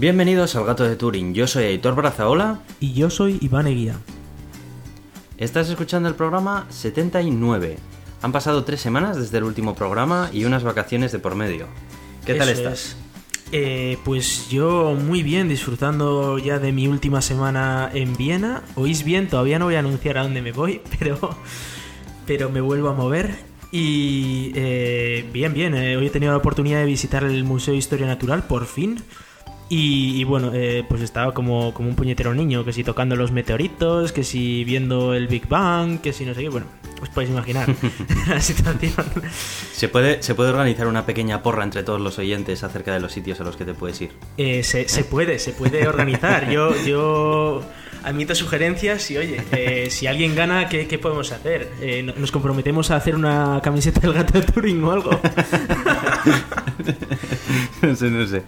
Bienvenidos al Gato de Turing. Yo soy Aitor Brazaola. Y yo soy Iván Eguía. Estás escuchando el programa 79. Han pasado tres semanas desde el último programa y unas vacaciones de por medio. ¿Qué tal Eso estás? es. Eh, pues yo muy bien, disfrutando ya de mi última semana en Viena. Oís bien, todavía no voy a anunciar a dónde me voy, pero, pero me vuelvo a mover. Y eh, bien, bien, eh, hoy he tenido la oportunidad de visitar el Museo de Historia Natural, por fin. Y, y bueno, eh, pues estaba como, como un puñetero niño, que si tocando los meteoritos, que si viendo el Big Bang, que si no sé qué. Bueno, os podéis imaginar la situación. ¿Se puede, ¿Se puede organizar una pequeña porra entre todos los oyentes acerca de los sitios a los que te puedes ir? Eh, se, se puede, se puede organizar. Yo, yo admito sugerencias y oye, eh, si alguien gana, ¿qué, qué podemos hacer? Eh, no- ¿Nos comprometemos a hacer una camiseta del gato de Turing o algo? no sé, no sé.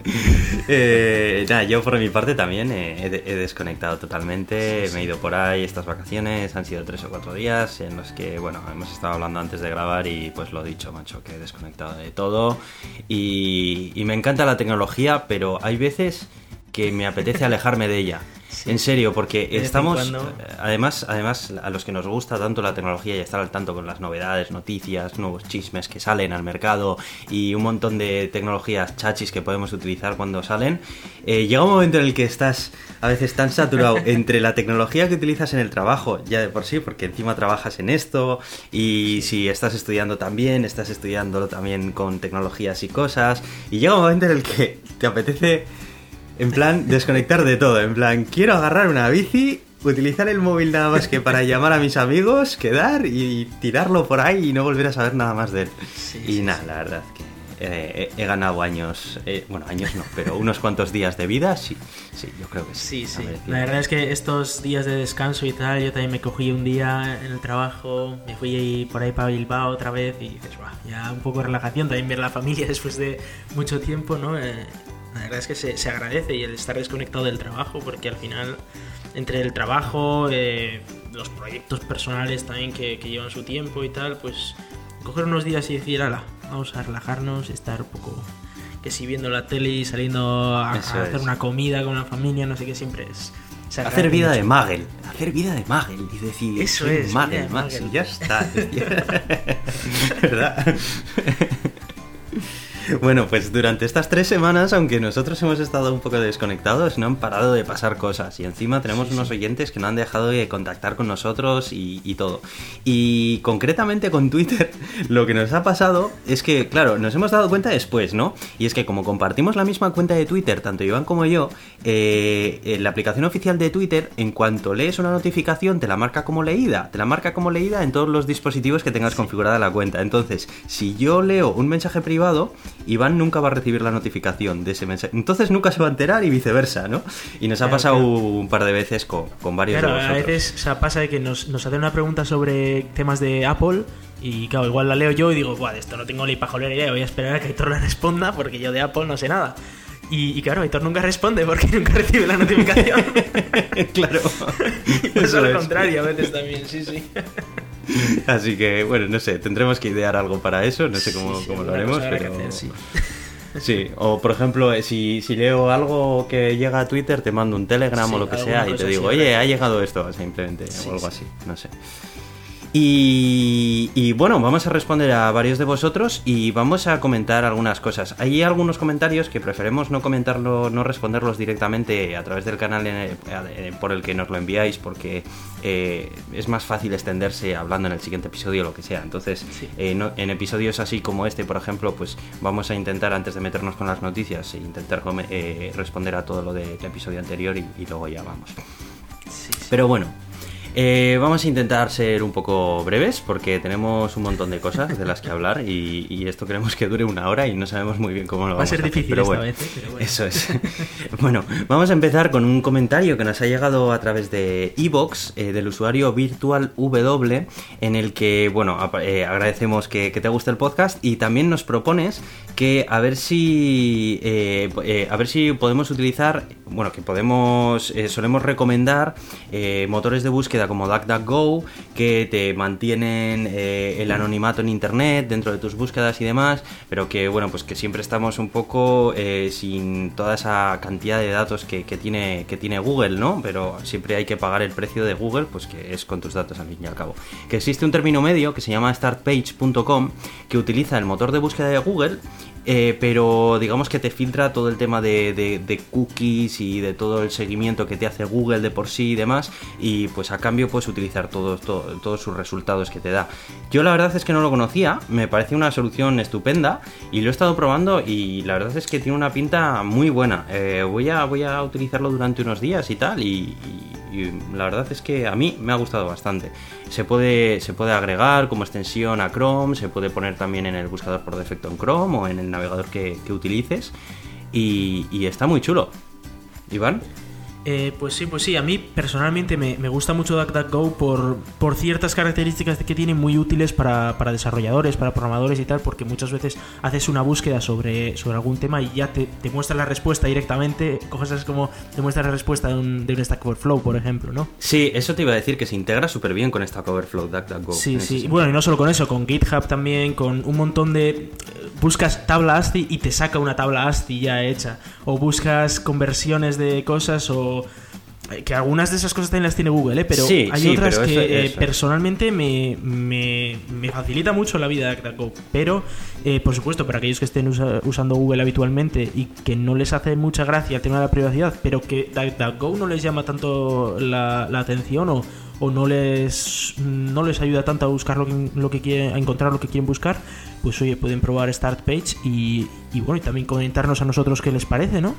Eh, nada, yo por mi parte también he, he desconectado totalmente. Me he ido por ahí estas vacaciones. Han sido tres o cuatro días en los que, bueno, hemos estado hablando antes de grabar y pues lo dicho, macho, que he desconectado de todo. Y, y me encanta la tecnología, pero hay veces que me apetece alejarme de ella. En serio, porque estamos... cuando. eh, Además, además, a los que nos gusta tanto la tecnología y estar al tanto con las novedades, noticias, nuevos chismes que salen al mercado y un montón de tecnologías chachis que podemos utilizar cuando salen, eh, llega un momento en el que estás a veces tan saturado entre la tecnología que utilizas en el trabajo, ya de por sí, porque encima trabajas en esto, y si estás estudiando también, estás estudiando también con tecnologías y cosas, y llega un momento en el que te apetece en plan, desconectar de todo. En plan, quiero agarrar una bici, utilizar el móvil nada más que para llamar a mis amigos, quedar y tirarlo por ahí y no volver a saber nada más de él. Sí, y sí, nada, sí. la verdad que eh, he, he ganado años, eh, bueno, años no, pero unos cuantos días de vida, sí, sí, yo creo que sí. Sí, sí. La verdad es que estos días de descanso y tal, yo también me cogí un día en el trabajo, me fui ahí por ahí para Bilbao otra vez y dices, "Buah, ya un poco de relajación, también ver la familia después de mucho tiempo, ¿no? Eh, la verdad es que se, se agradece y el estar desconectado del trabajo, porque al final, entre el trabajo, eh, los proyectos personales también que, que llevan su tiempo y tal, pues coger unos días y decir, ala, vamos a relajarnos, estar un poco que si viendo la tele y saliendo a, a hacer una comida con la familia, no sé qué, siempre es... Hacer vida mucho. de Magel, hacer vida de Magel y decir, Eso es, Magel, de Max, Magel. y ya está. ¿Verdad? Bueno, pues durante estas tres semanas, aunque nosotros hemos estado un poco desconectados, no han parado de pasar cosas. Y encima tenemos unos oyentes que no han dejado de contactar con nosotros y, y todo. Y concretamente con Twitter, lo que nos ha pasado es que, claro, nos hemos dado cuenta después, ¿no? Y es que como compartimos la misma cuenta de Twitter, tanto Iván como yo, eh, eh, la aplicación oficial de Twitter, en cuanto lees una notificación, te la marca como leída. Te la marca como leída en todos los dispositivos que tengas configurada la cuenta. Entonces, si yo leo un mensaje privado, Iván nunca va a recibir la notificación de ese mensaje. Entonces nunca se va a enterar y viceversa, ¿no? Y nos ha Claro, pasado claro. un par de veces con, con varios Claro, de a vosotros. veces o sea, pasa de que nos, nos hacen una pregunta sobre temas de Apple y claro, igual la leo yo y digo, Buah, de esto no tengo ni pajolera idea, voy a esperar a que Aitor la responda porque yo de Apple no sé nada. Y, y claro, Aitor nunca responde porque nunca recibe la notificación. claro. y pues Eso al es. contrario, a veces también, sí, sí. Así que, bueno, no sé, tendremos que idear algo para eso, no sé cómo, Sí, sí, cómo lo haremos, pero... hacer, sí. Sí, o por ejemplo, eh, si, si leo algo que llega a Twitter, te mando un Telegram o lo que sea y te digo, oye, ha llegado esto, simplemente, o algo sí. así, no sé. Y, y bueno, vamos a responder a varios de vosotros y vamos a comentar algunas cosas. Hay algunos comentarios que preferemos no comentarlo, no responderlos directamente a través del canal en- eh, por el que nos lo enviáis, porque eh, es más fácil extenderse hablando en el siguiente episodio o lo que sea. Entonces, Sí. eh, no- en episodios así como este, por ejemplo, pues vamos a intentar, antes de meternos con las noticias, e intentar eh, responder a todo lo del episodio anterior y, y luego ya vamos. Sí, sí. Pero bueno, eh, vamos a intentar ser un poco breves porque tenemos un montón de cosas de las que hablar y, y esto queremos que dure una hora y no sabemos muy bien cómo lo Va a vamos ser hacer, difícil pero esta bueno, vez, ¿eh? Pero bueno. Eso es. bueno, vamos a empezar con un comentario que nos ha llegado a través de Evox, eh, del usuario Virtual W, en el que, bueno, agradecemos que, que te guste el podcast y también nos propones que a ver si a ver si podemos utilizar bueno que podemos solemos recomendar motores de búsqueda como DuckDuckGo, que te mantienen eh, el anonimato en internet dentro de tus búsquedas y demás, pero que bueno, pues que siempre estamos un poco eh, sin toda esa cantidad de datos que, tiene, que tiene Google, ¿no? Pero siempre hay que pagar el precio de Google, pues que es con tus datos al fin y al cabo. Que existe un término medio que se llama startpage.com que utiliza el motor de búsqueda de Google eh, pero digamos que te filtra todo el tema de, cookies y de todo el seguimiento que te hace Google de por sí y demás y pues a cambio puedes utilizar todos, todos sus resultados que te da. Yo la verdad es que no lo conocía, me parece una solución estupenda y lo he estado probando y la verdad es que tiene una pinta muy buena. Eh, voy, a, voy a utilizarlo durante unos días y tal y la verdad es que a mí me ha gustado bastante. Se puede, se puede agregar como extensión a Chrome, se puede poner también en el buscador por defecto en Chrome o en el navegador que, utilices y, y está muy chulo. Iván. Eh, pues sí, pues sí, a mí personalmente me, gusta mucho DuckDuckGo por, por ciertas características que tiene muy útiles para, desarrolladores, para programadores y tal, porque muchas veces haces una búsqueda sobre, sobre algún tema y ya te, muestra la respuesta directamente, cosas como te muestra la respuesta de un, de un Stack Overflow, por ejemplo, ¿no? Sí, eso te iba a decir que se integra súper bien con Stack Overflow, DuckDuckGo. Sí, sí, bueno, y no solo con eso, con GitHub también, con un montón de... Buscas tabla ASCII y te saca una tabla ASCII ya hecha, o buscas conversiones de cosas o que algunas de esas cosas también las tiene Google, ¿eh? pero hay otras que eh, personalmente me, me, facilita mucho la vida DuckDuckGo. Pero, eh, por supuesto, para aquellos que estén usando Google habitualmente y que no les hace mucha gracia el tema de la privacidad, pero que DuckDuckGo no les llama tanto la, atención o, o, no, les, no les ayuda tanto a buscar lo que, lo que quieren, a encontrar lo que quieren buscar, pues oye, pueden probar Start Page y, y bueno, y también comentarnos a nosotros qué les parece, ¿no?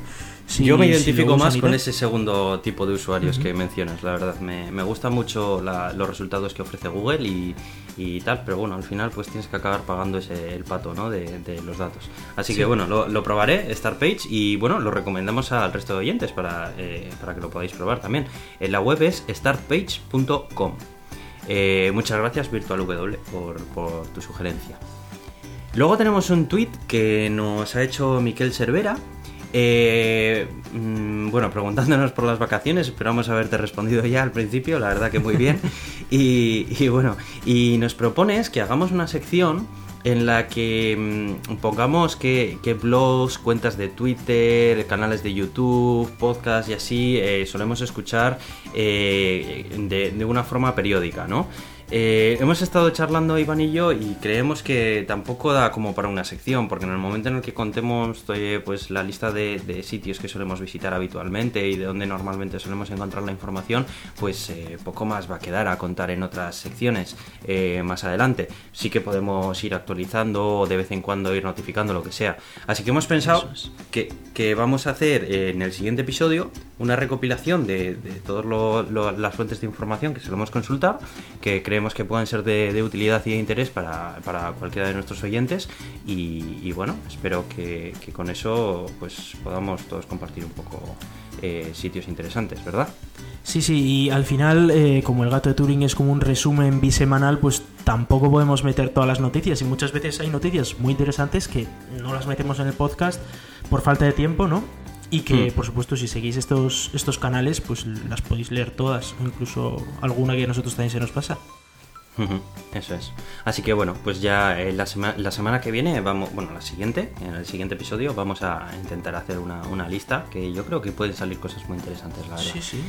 Yo me identifico más con ese segundo tipo de usuarios que mencionas, la verdad. Me, me gustan mucho los resultados que ofrece Google y, y, tal, pero bueno, al final pues tienes que acabar pagando ese, el pato ¿no? de, de los datos. Así que bueno, lo, lo, probaré, Startpage, y bueno, lo recomendamos al resto de oyentes para, eh, para que lo podáis probar también. En la web es startpage.com. Eh, muchas gracias VirtualW por, por tu sugerencia. Luego tenemos un tweet que nos ha hecho Miquel Cervera. Eh, mm, bueno, preguntándonos por las vacaciones, esperamos haberte respondido ya al principio, la verdad que muy bien. y, bueno, y nos propones que hagamos una sección en la que mm, pongamos que, blogs, cuentas de Twitter, canales de YouTube, podcasts y así eh, solemos escuchar eh, de, de, una forma periódica, ¿no? Eh, hemos estado charlando Iván y yo y creemos que tampoco da como para una sección, porque en el momento en el que contemos eh, pues la lista de, sitios que solemos visitar habitualmente y de donde normalmente solemos encontrar la información, pues eh, poco más va a quedar a contar en otras secciones más adelante. Sí que podemos ir actualizando o de vez en cuando ir notificando lo que sea. Así que hemos pensado que, vamos a hacer en el siguiente episodio una recopilación de, todas las fuentes de información que solemos consultar, que creemos que pueden ser de, utilidad y de interés para, cualquiera de nuestros oyentes y, bueno, espero que, con eso pues podamos todos compartir un poco eh, sitios interesantes, ¿verdad? Sí, sí, y al final, eh, como el gato de Turing es como un resumen bisemanal, pues tampoco podemos meter todas las noticias y muchas veces hay noticias muy interesantes que no las metemos en el podcast por falta de tiempo, ¿no? Y que, hmm. por supuesto, si seguís estos, estos canales, pues las podéis leer todas, incluso alguna que a nosotros también se nos pasa. Eso es. Así que bueno, pues ya eh, la, la, semana que viene, vamos, bueno, la siguiente, en el siguiente episodio, vamos a intentar hacer una, una, lista que yo creo que pueden salir cosas muy interesantes, la verdad. Sí, sí.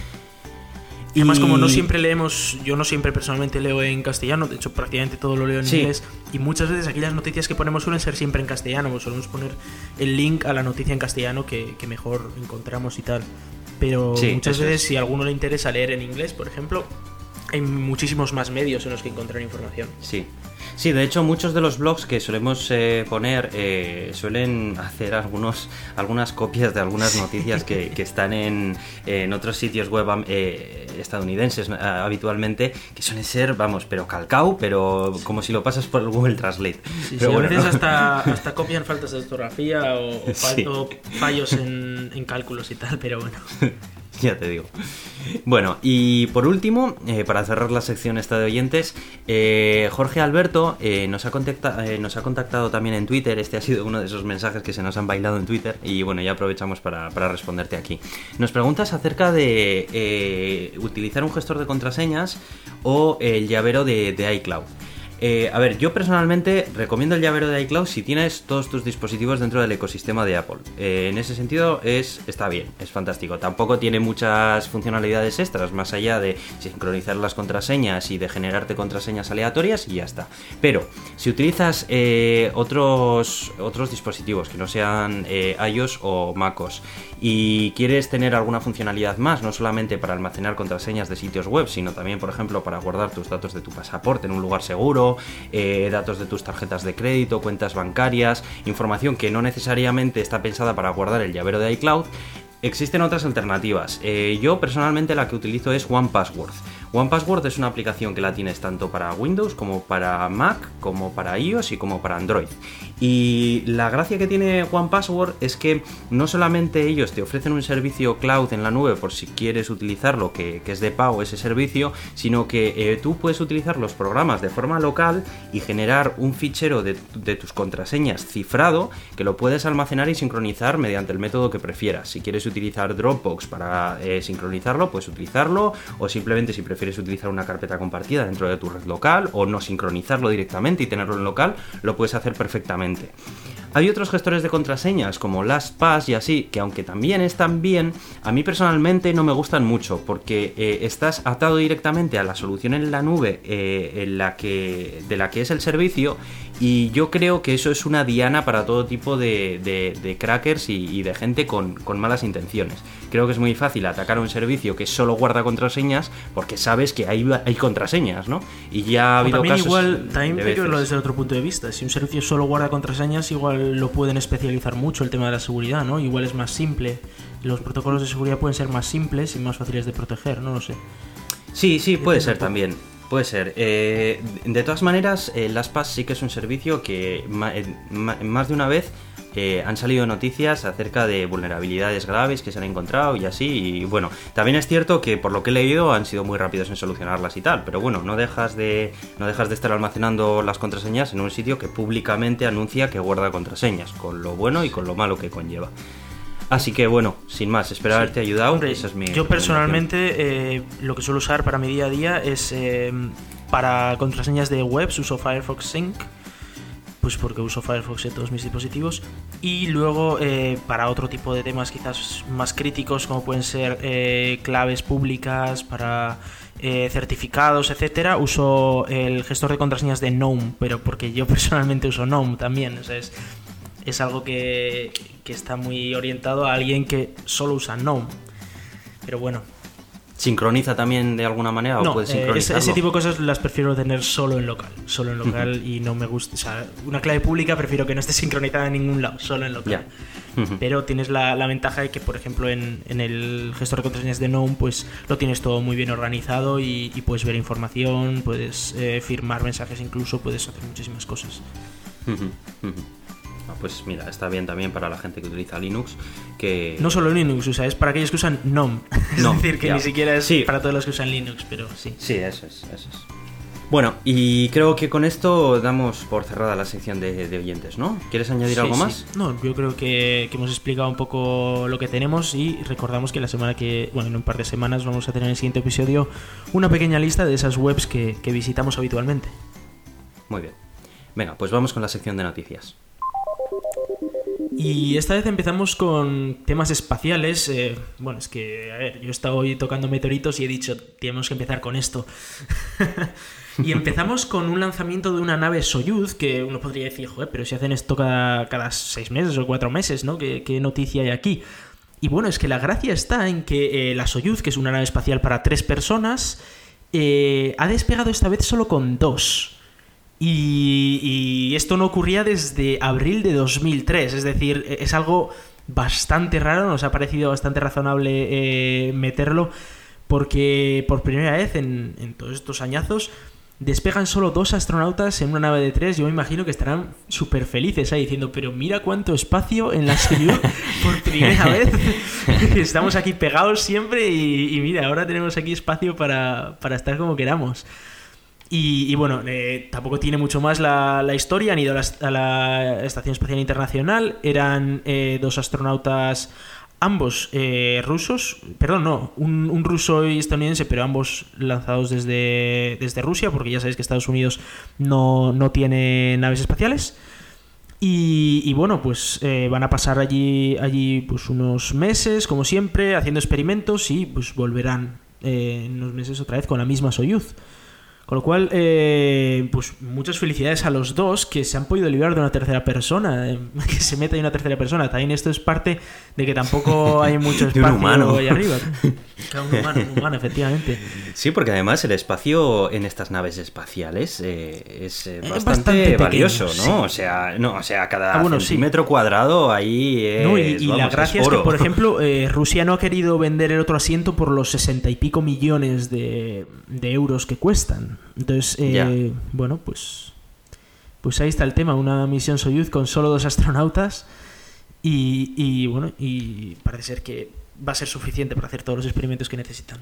Y además, como no siempre leemos, yo no siempre personalmente leo en castellano, de hecho prácticamente todo lo leo en inglés, y muchas veces aquí las noticias que ponemos suelen ser siempre en castellano, pues solemos poner el link a la noticia en castellano que, que mejor encontramos y tal. Pero muchas veces si a alguno le interesa leer en inglés, por ejemplo, hay muchísimos más medios en los que encontrar información. Sí. Sí, de hecho muchos de los blogs que solemos eh, poner eh, suelen hacer algunos, algunas copias de algunas noticias que, están en, otros sitios web eh, estadounidenses habitualmente, que suelen ser, vamos, pero calcao, pero como si lo pasas por el Google Translate. Sí, pero a veces hasta, hasta, copian faltas de ortografía o, fallos en, en cálculos y tal, pero bueno. ya te digo. Bueno, y por último, eh, para cerrar la sección esta de oyentes, eh, Jorge Alberto eh, nos, ha nos ha contactado también en Twitter. Este ha sido uno de esos mensajes que se nos han bailado en Twitter. Y bueno, ya aprovechamos para, responderte aquí. Nos preguntas acerca de utilizar un gestor de contraseñas o el llavero de, de iCloud. Eh, a ver, yo personalmente recomiendo el llavero de iCloud si tienes todos tus dispositivos dentro del ecosistema de Apple. Eh, en ese sentido es, está bien, es fantástico. Tampoco tiene muchas funcionalidades extras más allá de sincronizar las contraseñas y de generarte contraseñas aleatorias y ya está. Pero si utilizas eh, otros, otros dispositivos que no sean iOS o MacOS y quieres tener alguna funcionalidad más, no solamente para almacenar contraseñas de sitios web, sino también, por ejemplo, para guardar tus datos de tu pasaporte en un lugar seguro, eh, datos de tus tarjetas de crédito, cuentas bancarias, información que no necesariamente está pensada para guardar el llavero de iCloud, existen otras alternativas. Eh, yo personalmente la que utilizo es OnePassword. OnePassword es una aplicación que la tienes tanto para Windows como para Mac, como para iOS y como para Android. Y la gracia que tiene OnePassword es que no solamente ellos te ofrecen un servicio cloud en la nube por si quieres utilizarlo, que, es de pago ese servicio, sino que eh, tú puedes utilizar los programas de forma local y generar un fichero de, tus contraseñas cifrado que lo puedes almacenar y sincronizar mediante el método que prefieras. Si quieres utilizar Dropbox para eh, sincronizarlo, puedes utilizarlo, o simplemente si prefieres quieres utilizar una carpeta compartida dentro de tu red local o no sincronizarlo directamente y tenerlo en local, lo puedes hacer perfectamente. Hay otros gestores de contraseñas como LastPass y así, que aunque también están bien, a mí personalmente no me gustan mucho porque eh, estás atado directamente a la solución en la nube eh, en la que, de la que es el servicio y yo creo que eso es una diana para todo tipo de, crackers y, de gente con, malas intenciones. Creo que es muy fácil atacar a un servicio que solo guarda contraseñas porque sabes que hay, hay contraseñas, ¿no? Y ya ha habido también casos igual, también hay que verlo desde otro punto de vista. Si un servicio solo guarda contraseñas, igual lo pueden especializar mucho el tema de la seguridad, ¿no? Igual es más simple. Los protocolos de seguridad pueden ser más simples y más fáciles de proteger, no lo sé. Sí, sí, puede ser también. Puede ser. Eh, de todas maneras, eh, LastPass sí que es un servicio que eh, más de una vez han salido noticias acerca de vulnerabilidades graves que se han encontrado y así. Y bueno, también es cierto que por lo que he leído han sido muy rápidos en solucionarlas y tal. Pero bueno, no dejas de, no dejas de estar almacenando las contraseñas en un sitio que públicamente anuncia que guarda contraseñas, con lo bueno y con lo malo que conlleva. Así que bueno, sin más, espero haberte ayudado. yo personalmente eh, lo que suelo usar para mi día a día es eh, para contraseñas de webs, uso Firefox Sync, pues porque uso Firefox en todos mis dispositivos. Y luego eh, para otro tipo de temas quizás más críticos, como pueden ser claves públicas, para certificados, etcétera, uso el gestor de contraseñas de GNOME, pero porque yo personalmente uso GNOME también. O sea, es, es algo que, está muy orientado a alguien que solo usa GNOME. Pero bueno. ¿Sincroniza también de alguna manera o puede eh, ese, tipo de cosas las prefiero tener solo en local. Solo en local y no me gusta. O sea, una clave pública prefiero que no esté sincronizada en ningún lado, solo en local. Pero tienes la, ventaja de que, por ejemplo, en, el gestor de contraseñas de GNOME, pues lo tienes todo muy bien organizado y, puedes ver información, puedes eh, firmar mensajes incluso, puedes hacer muchísimas cosas. Pues mira, está bien también para la gente que utiliza Linux. que No solo Linux, o sea, es para aquellos que usan GNOME. Es decir, que ni siquiera es para todos los que usan Linux, pero sí. Sí, eso es, eso es. Bueno, y creo que con esto damos por cerrada la sección de, oyentes, ¿no? ¿Quieres añadir algo más? No, yo creo que, hemos explicado un poco lo que tenemos y recordamos que la semana que, bueno, en un par de semanas vamos a tener en el siguiente episodio una pequeña lista de esas webs que visitamos habitualmente. Muy bien. Venga, pues vamos con la sección de noticias. Y esta vez empezamos con temas espaciales. Eh, bueno, es que, a ver, yo he estado hoy tocando meteoritos y he dicho, tenemos que empezar con esto. y empezamos con un lanzamiento de una nave Soyuz, que uno podría decir, joder, pero si hacen esto cada, cada seis meses o cuatro meses, ¿no? ¿Qué, noticia hay aquí? Y bueno, es que la gracia está en que eh, la Soyuz, que es una nave espacial para tres personas, eh, ha despegado esta vez solo con dos. Y, esto no ocurría desde abril de 2003, es decir, e-, es algo bastante raro, nos ha parecido bastante razonable eh, meterlo, porque por primera vez en, todos estos añazos despegan solo dos astronautas en una nave de tres, yo me imagino que estarán súper felices ahí diciendo, pero mira cuánto espacio en la Soyuz por primera vez. Estamos aquí pegados siempre y, mira, ahora tenemos aquí espacio para, para estar como queramos. Y, bueno, eh, tampoco tiene mucho más la, la, historia. Han ido a la, Estación Espacial Internacional. Eran eh, dos astronautas, ambos eh, rusos. Perdón, no, un, ruso y estadounidense, pero ambos lanzados desde, desde Rusia, porque ya sabéis que Estados Unidos no, no tiene naves espaciales. Y, bueno, pues van a pasar allí, allí pues unos meses, como siempre, haciendo experimentos y pues volverán en unos meses otra vez con la misma Soyuz. Con lo cual, eh, pues muchas felicidades a los dos que se han podido librar de una tercera persona, eh, que se meta en una tercera persona. También esto es parte de que tampoco hay mucho espacio ahí arriba. un humano, un humano, efectivamente. Sí, porque además el espacio en estas naves espaciales eh, es, bastante, valioso, ¿no? O sea, no, o sea, cada ah, centímetro cuadrado ahí es, no, y, la gracia es, que, por ejemplo, Rusia no ha querido vender el otro asiento por los sesenta y pico millones de, de euros que cuestan. Entonces, eh, bueno, pues, pues ahí está el tema, una misión Soyuz con solo dos astronautas. Y, bueno, y parece ser que va a ser suficiente para hacer todos los experimentos que necesitan.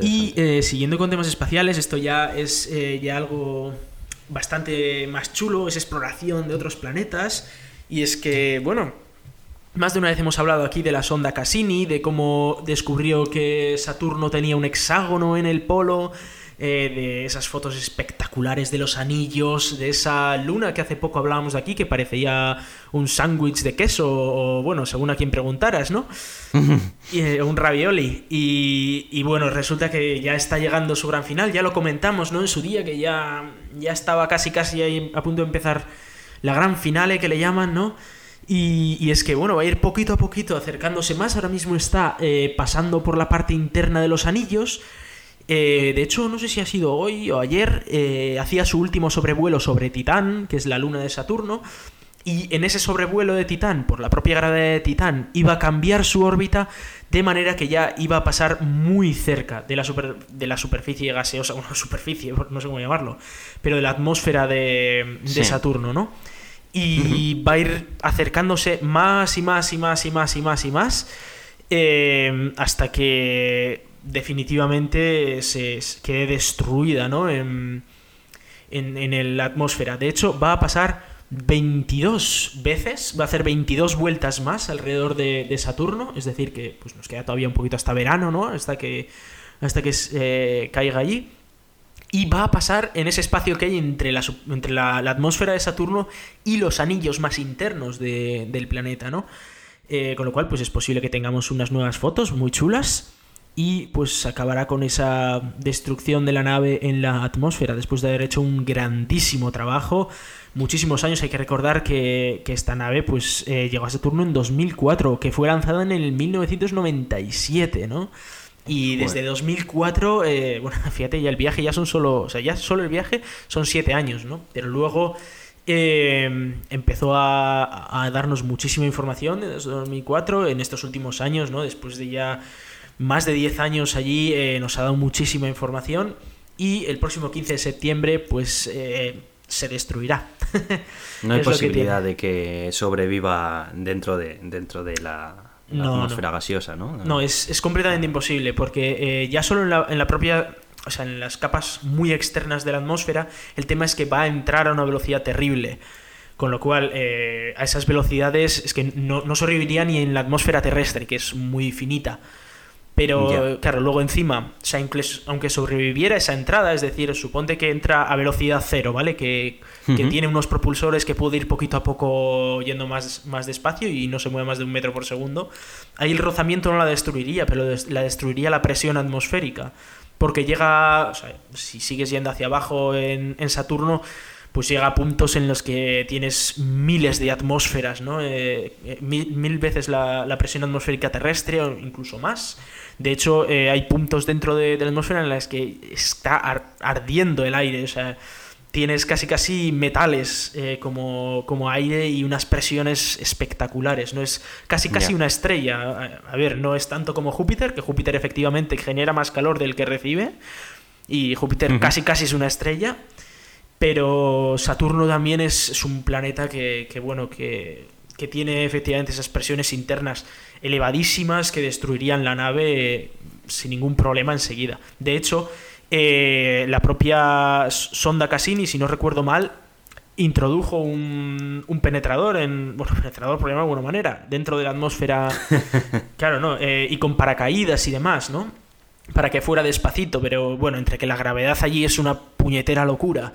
Y eh, siguiendo con temas espaciales, esto ya es eh, ya algo bastante más chulo, es exploración de otros planetas. Y es que, bueno, más de una vez hemos hablado aquí de la sonda Cassini, de cómo descubrió que Saturno tenía un hexágono en el polo, eh, de esas fotos espectaculares de los anillos, de esa luna que hace poco hablábamos de aquí, que parecía un sándwich de queso, o bueno, según a quien preguntaras, ¿no? y, eh, un ravioli. Y, bueno, resulta que ya está llegando su gran final, ya lo comentamos, ¿no? En su día, que ya, ya estaba casi casi ahí a punto de empezar la gran finale que le llaman, ¿no? Y, es que, bueno, va a ir poquito a poquito acercándose más. Ahora mismo está eh, pasando por la parte interna de los anillos. Eh, de hecho, no sé si ha sido hoy o ayer, eh, hacía su último sobrevuelo sobre Titán, que es la luna de Saturno. Y en ese sobrevuelo de Titán, por la propia gravedad de Titán, iba a cambiar su órbita de manera que ya iba a pasar muy cerca de la, de la superficie gaseosa, bueno, superficie, no sé cómo llamarlo, pero de la atmósfera de, de Saturno, ¿no? Y va a ir acercándose más y más y más y más y más y más eh, hasta que definitivamente se quede destruida ¿no? en, en, la atmósfera. De hecho, va a pasar 22 veces, va a hacer 22 vueltas más alrededor de, Saturno, es decir, que pues, nos queda todavía un poquito hasta verano, ¿no? hasta que, hasta que eh, caiga allí y va a pasar en ese espacio que hay entre la, entre la, atmósfera de Saturno y los anillos más internos del planeta, ¿no? Eh, con lo cual, pues es posible que tengamos unas nuevas fotos muy chulas y pues acabará con esa destrucción de la nave en la atmósfera después de haber hecho un grandísimo trabajo. Muchísimos años, hay que recordar que, esta nave pues eh, llegó a Saturno en 2004, que fue lanzada en el 1997, ¿no? Y desde 2004, eh, bueno, fíjate, ya el viaje ya son solo, o sea, ya solo el viaje son siete años, ¿no? Pero luego eh, empezó a, darnos muchísima información desde 2004, en estos últimos años, ¿no? Después de ya más de 10 años allí, eh, nos ha dado muchísima información y el próximo 15 de septiembre, pues... se destruirá. no hay posibilidad de que sobreviva dentro de, dentro de la, no, atmósfera gaseosa, ¿no? No, es, completamente imposible, porque eh, ya solo en la, propia o sea, en las capas muy externas de la atmósfera, el tema es que va a entrar a una velocidad terrible. Con lo cual, eh, a esas velocidades es que no, no, sobreviviría ni en la atmósfera terrestre, que es muy finita. Pero claro, luego encima, aunque sobreviviera esa entrada, es decir, suponte que entra a velocidad cero, ¿vale? Que, tiene unos propulsores que puede ir poquito a poco yendo más, más despacio y no se mueve más de un metro por segundo. Ahí el rozamiento no la destruiría, pero la destruiría la presión atmosférica. Porque llega, o sea, si sigues yendo hacia abajo en, en Saturno, pues llega a puntos en los que tienes miles de atmósferas, ¿no? Eh, eh, mil, veces la, presión atmosférica terrestre o incluso más. De hecho, eh, hay puntos dentro de, la atmósfera en las que está ardiendo el aire, o sea, tienes casi casi metales como, como, aire y unas presiones espectaculares, ¿no? Es casi casi una estrella. A, ver, no es tanto como Júpiter, que Júpiter efectivamente genera más calor del que recibe, y Júpiter casi casi es una estrella, pero Saturno también es, un planeta que, bueno, que, tiene efectivamente esas presiones internas elevadísimas que destruirían la nave sin ningún problema enseguida. De hecho, eh, la propia sonda Cassini, si no recuerdo mal, introdujo un, penetrador en. Bueno, penetrador por de alguna manera, dentro de la atmósfera. claro, ¿no? Eh, y con paracaídas y demás, ¿no? Para que fuera despacito, pero bueno, entre que la gravedad allí es una puñetera locura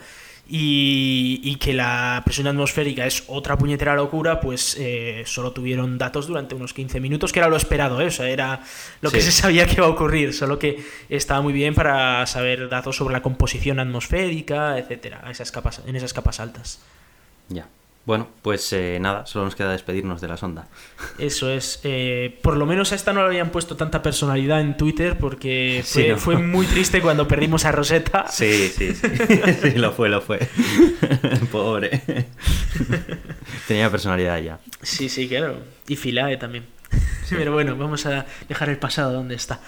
y, que la presión atmosférica es otra puñetera locura, pues eh, solo tuvieron datos durante unos 15 minutos, que era lo esperado, ¿eh? o sea, era lo que se sabía que iba a ocurrir, solo que estaba muy bien para saber datos sobre la composición atmosférica, etcétera, esas capas, en esas capas altas. Ya. Bueno, pues eh, nada, solo nos queda despedirnos de la sonda. Eso es. Eh, por lo menos a esta no le habían puesto tanta personalidad en Twitter porque fue, muy triste cuando perdimos a Rosetta. Sí, sí, sí. sí, lo fue, lo fue. Pobre. Tenía personalidad ya. Sí, sí, claro. Y Filae también. Pero bueno, vamos a dejar el pasado donde está.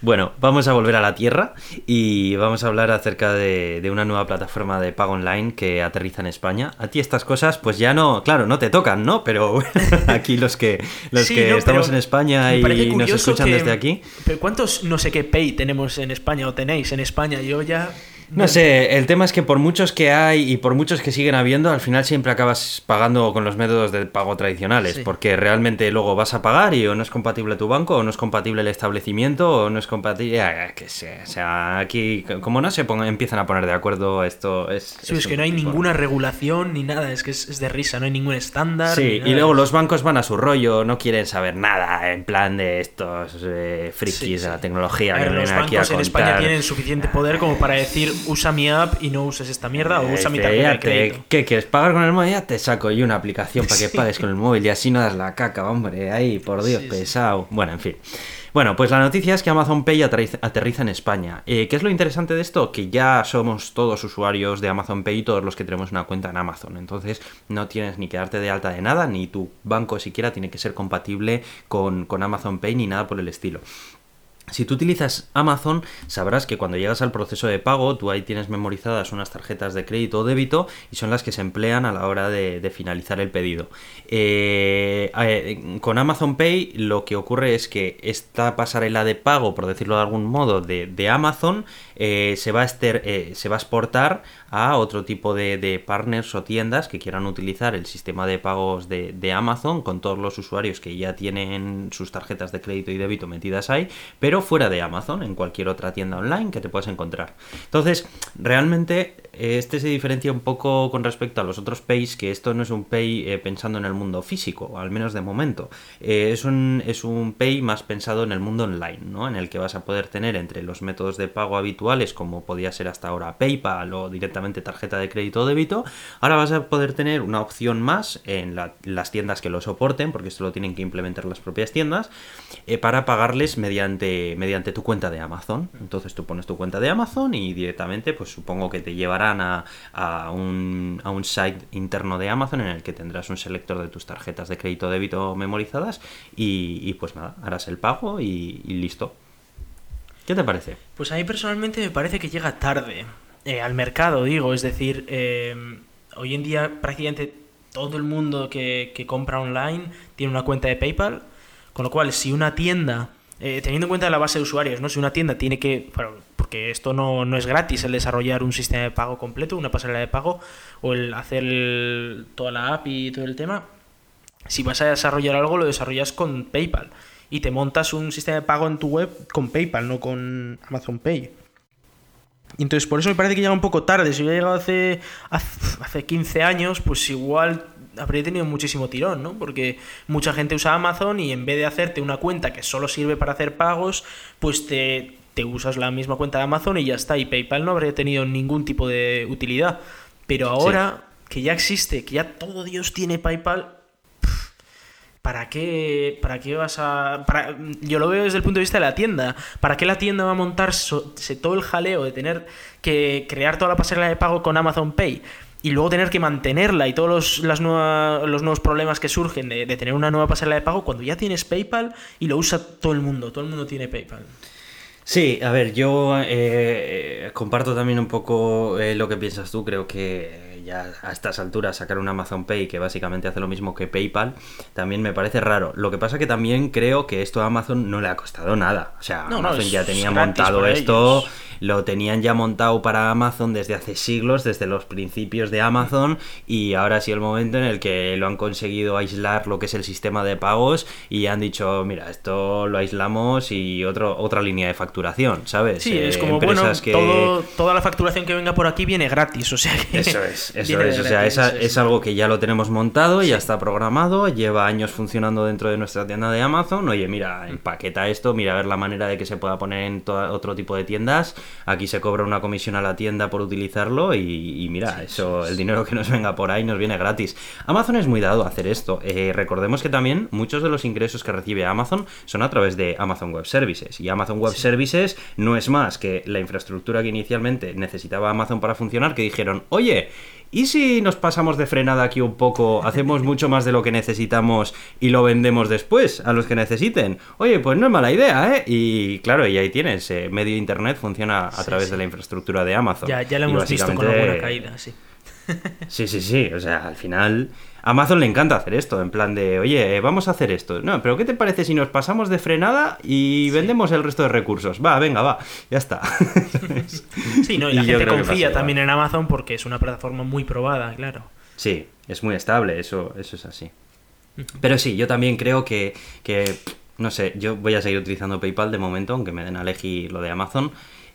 Bueno, vamos a volver a la Tierra y vamos a hablar acerca de, una nueva plataforma de pago online que aterriza en España. A ti estas cosas, pues ya no, claro, no te tocan, ¿no? Pero aquí los que, los que estamos en España y nos escuchan desde aquí. ¿Pero cuántos no sé qué pay tenemos en España o tenéis en España? Yo ya no sé, el tema es que por muchos que hay y por muchos que siguen habiendo, al final siempre acabas pagando con los métodos de pago tradicionales, porque realmente luego vas a pagar y o no es compatible tu banco, o no es compatible el establecimiento, o no es compatible... que sé, o sea, aquí como no se pongan, empiezan a poner de acuerdo, esto es... Sí, es, que no hay ninguna regulación ni nada, es que es, de risa, no hay ningún estándar. Sí, y luego los bancos van a su rollo, no quieren saber nada en plan de estos eh, frikis de la tecnología. que los bancos en España tienen suficiente poder como para decir usa mi app y no uses esta mierda o usa mi tarjeta de. ¿Qué quieres pagar con el móvil? Ya te saco yo una aplicación para que pagues con el móvil y así no das la caca, hombre. Ahí, por Dios, pesado. Bueno, en fin. Bueno, pues la noticia es que Amazon Pay aterriza en España. Eh, ¿Qué es lo interesante de esto? Que ya somos todos usuarios de Amazon Pay, todos los que tenemos una cuenta en Amazon. Entonces no tienes ni que darte de alta de nada, ni tu banco siquiera tiene que ser compatible con, con Amazon Pay, ni nada por el estilo. Si tú utilizas Amazon, sabrás que cuando llegas al proceso de pago, tú ahí tienes memorizadas unas tarjetas de crédito o débito y son las que se emplean a la hora de, finalizar el pedido. Eh, eh, con Amazon Pay lo que ocurre es que esta pasarela de pago, por decirlo de algún modo, de, Amazon eh, se, va a se va a exportar a otro tipo de, partners o tiendas que quieran utilizar el sistema de pagos de, Amazon con todos los usuarios que ya tienen sus tarjetas de crédito y débito metidas ahí, pero fuera de Amazon, en cualquier otra tienda online que te puedas encontrar. Entonces, realmente este se diferencia un poco con respecto a los otros Pays, que esto no es un Pay eh, pensando en el mundo físico, al menos de momento. Eh, es, un, es un Pay más pensado en el mundo online, ¿no? En el que vas a poder tener entre los métodos de pago habituales, como podía ser hasta ahora PayPal o directamente tarjeta de crédito o débito, ahora vas a poder tener una opción más en las tiendas que lo soporten, porque esto lo tienen que implementar las propias tiendas, eh, para pagarles mediante, mediante tu cuenta de Amazon. Entonces tú pones tu cuenta de Amazon y directamente, pues supongo que te llevará a, un, a un site interno de Amazon en el que tendrás un selector de tus tarjetas de crédito o débito memorizadas y, pues nada, harás el pago y, listo. ¿Qué te parece? Pues a mí personalmente me parece que llega tarde eh, al mercado, digo, es decir, eh, hoy en día prácticamente todo el mundo que, que compra online tiene una cuenta de PayPal, con lo cual si una tienda eh, teniendo en cuenta la base de usuarios, ¿no? Si una tienda tiene que, porque esto no, es gratis el desarrollar un sistema de pago completo, una pasarela de pago, o el hacer toda la app y todo el tema, si vas a desarrollar algo lo desarrollas con PayPal y te montas un sistema de pago en tu web con PayPal, no con Amazon Pay. Y entonces por eso me parece que llega un poco tarde. Si hubiera llegado hace, hace 15 años, pues igual habría tenido muchísimo tirón, ¿no? Porque mucha gente usa Amazon y en vez de hacerte una cuenta que solo sirve para hacer pagos, pues te, te usas la misma cuenta de Amazon y ya está. Y PayPal no habría tenido ningún tipo de utilidad. Pero ahora que ya existe, que ya todo Dios tiene PayPal, ¿para qué, para qué vas a...? yo lo veo desde el punto de vista de la tienda. ¿Para qué la tienda va a montarse todo el jaleo de tener que crear toda la pasarela de pago con Amazon Pay? y luego tener que mantenerla y todos los, los nuevos problemas que surgen de, tener una nueva pasarela de pago cuando ya tienes PayPal y lo usa todo el mundo, todo el mundo tiene PayPal. Sí, a ver, yo eh, comparto también un poco eh, lo que piensas tú. Creo que ya a estas alturas sacar un Amazon Pay que básicamente hace lo mismo que PayPal también me parece raro. Lo que pasa que también creo que esto a Amazon no le ha costado nada. O sea, Amazon ya tenía montado esto lo tenían ya montado para Amazon desde hace siglos, desde los principios de Amazon, y ahora sí el momento en el que lo han conseguido aislar lo que es el sistema de pagos y han dicho, mira, esto lo aislamos y otro, otra línea de facturación, ¿sabes? Sí, es eh, como, bueno, que... toda la facturación que venga por aquí viene gratis, o sea Eso es, eso es, o sea, es, algo que ya lo tenemos montado, ya está programado, lleva años funcionando dentro de nuestra tienda de Amazon, oye, mira, empaqueta esto, mira a ver la manera de que se pueda poner en otro tipo de tiendas, Aquí se cobra una comisión a la tienda por utilizarlo y, mira, eso, el dinero que nos venga por ahí nos viene gratis. Amazon es muy dado a hacer esto. Eh, recordemos que también muchos de los ingresos que recibe Amazon son a través de Amazon Web Services. Y Amazon Web Services no es más que la infraestructura que inicialmente necesitaba Amazon para funcionar, que dijeron, oye, ¿Y si nos pasamos de frenada aquí un poco, hacemos mucho más de lo que necesitamos y lo vendemos después a los que necesiten? Oye, pues no es mala idea, ¿eh? Y claro, y ahí tienes, eh, medio internet funciona a través de la infraestructura de Amazon. Ya, ya lo hemos visto con alguna caída, sí. Sí, sí, sí, o sea, al final Amazon le encanta hacer esto, en plan de, oye, vamos a hacer esto. No, pero ¿qué te parece si nos pasamos de frenada y vendemos el resto de recursos? Va, venga, va, ya está. sí, no, y la gente confía también en Amazon porque es una plataforma muy probada, claro. Sí, es muy estable, eso, eso es así. Pero sí, yo también creo que, que, no sé, yo voy a seguir utilizando PayPal de momento, aunque me den a elegir lo de Amazon.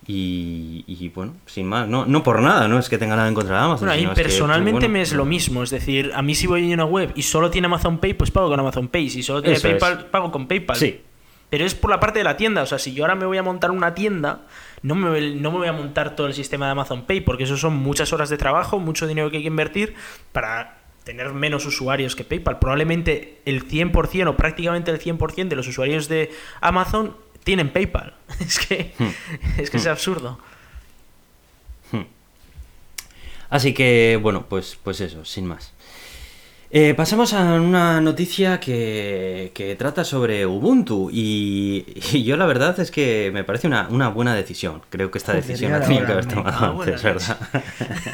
Y, bueno, sin más, no, no por nada, no es que tenga nada en contra de Amazon. Bueno, a mí personalmente me es lo mismo, es decir, a mí si voy a una web y solo tiene Amazon Pay, pues pago con Amazon Pay, si solo tiene PayPal, pago con PayPal. Sí. Pero es por la parte de la tienda, o sea, si yo ahora me voy a montar una tienda, no me, no me voy a montar todo el sistema de Amazon Pay, porque eso son muchas horas de trabajo, mucho dinero que hay que invertir para tener menos usuarios que PayPal. Probablemente el 100% o prácticamente el 100% de los usuarios de Amazon tienen PayPal. Es que, hmm. es, que es hmm. absurdo. Hmm. Así que, bueno, pues, pues eso, sin más. Eh, pasamos a una noticia que, trata sobre Ubuntu y, yo la verdad es que me parece una, buena decisión. Creo que esta decisión la tenía que haber tomado antes, ¿verdad?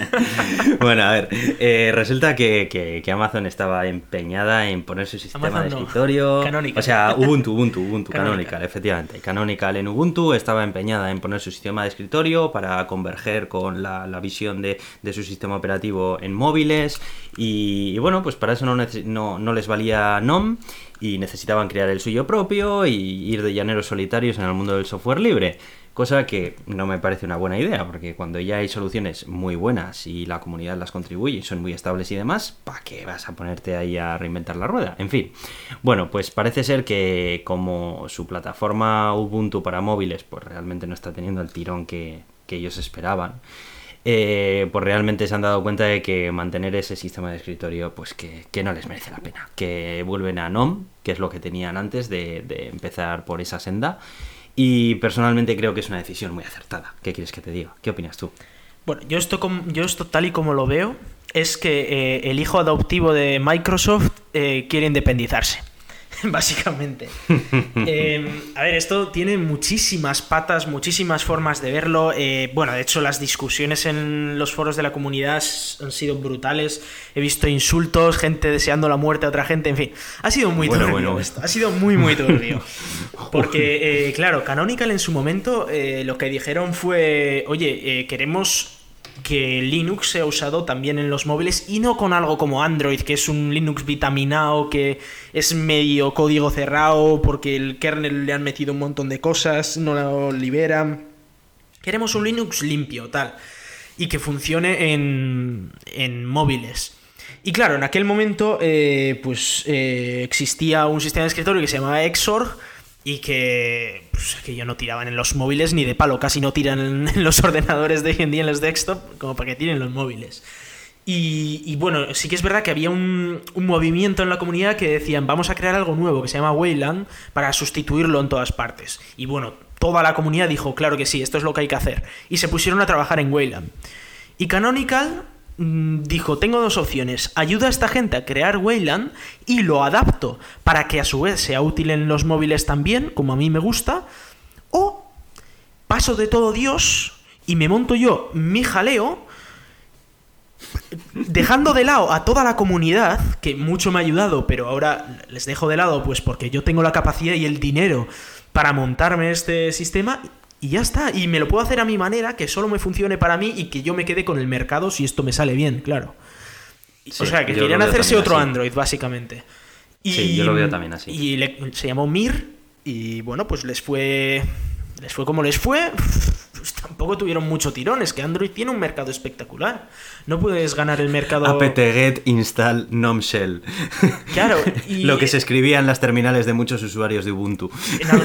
bueno, a ver, eh, resulta que, Amazon estaba empeñada en poner su sistema de escritorio. O sea, Ubuntu, Ubuntu, Ubuntu, Canonical. efectivamente. Canonical en Ubuntu estaba empeñada en poner su sistema de escritorio para converger con la, visión de, su sistema operativo en móviles y, y bueno, pues para eso no, les valía NOM y necesitaban crear el suyo propio y ir de llaneros solitarios en el mundo del software libre. Cosa que no me parece una buena idea, porque cuando ya hay soluciones muy buenas y la comunidad las contribuye y son muy estables y demás, ¿para qué vas a ponerte ahí a reinventar la rueda? En fin, bueno, pues parece ser que como su plataforma Ubuntu para móviles, pues realmente no está teniendo el tirón que ellos esperaban. Eh, pues realmente se han dado cuenta de que mantener ese sistema de escritorio, pues que, no les merece la pena. Que vuelven a NOM, que es lo que tenían antes de, empezar por esa senda. Y personalmente creo que es una decisión muy acertada. ¿Qué quieres que te diga? ¿Qué opinas tú? Bueno, yo esto, yo esto tal y como lo veo, es que eh, el hijo adoptivo de Microsoft eh, quiere independizarse. básicamente. Em, a ver, esto tiene muchísimas patas, muchísimas formas de verlo. Eh, bueno, de hecho, las discusiones en los foros de la comunidad han sido brutales. He visto insultos, gente deseando la muerte a otra gente, en fin. Ha sido muy turbio esto. Ha sido muy, muy turbio. Porque, eh, claro, Canonical en su momento eh, lo que dijeron fue: Oye, queremos que Linux se ha usado también en los móviles y no con algo como Android, que es un Linux vitaminado, que es medio código cerrado porque el kernel le han metido un montón de cosas, no lo liberan. Queremos un Linux limpio, tal, y que funcione en, en móviles. Y claro, en aquel momento eh, pues eh, existía un sistema de escritorio que se llamaba Xorg, y que, pues, que yo no tiraban en los móviles ni de palo, casi no tiran en, los ordenadores de hoy en día, en los desktop, como para que tiren los móviles. Y, bueno, sí que es verdad que había un, un, movimiento en la comunidad que decían, vamos a crear algo nuevo que se llama Wayland para sustituirlo en todas partes. Y bueno, toda la comunidad dijo, claro que sí, esto es lo que hay que hacer. Y se pusieron a trabajar en Wayland. Y Canonical dijo, tengo dos opciones, ayuda a esta gente a crear Wayland y lo adapto para que a su vez sea útil en los móviles también, como a mí me gusta, o paso de todo Dios y me monto yo mi jaleo dejando de lado a toda la comunidad, que mucho me ha ayudado, pero ahora les dejo de lado pues porque yo tengo la capacidad y el dinero para montarme este sistema y ya está. Y me lo puedo hacer a mi manera, que solo me funcione para mí y que yo me quede con el mercado si esto me sale bien, claro. o sea, que querían hacerse otro Android, básicamente. Y, sí, yo lo veo también así. Y se llamó Mir y bueno, pues les fue... Les fue como les fue pues tampoco tuvieron mucho tirón. Es que Android tiene un mercado espectacular. No puedes ganar el mercado. apt-get install nom shell. Claro. Lo que se escribía en las terminales de muchos usuarios de Ubuntu.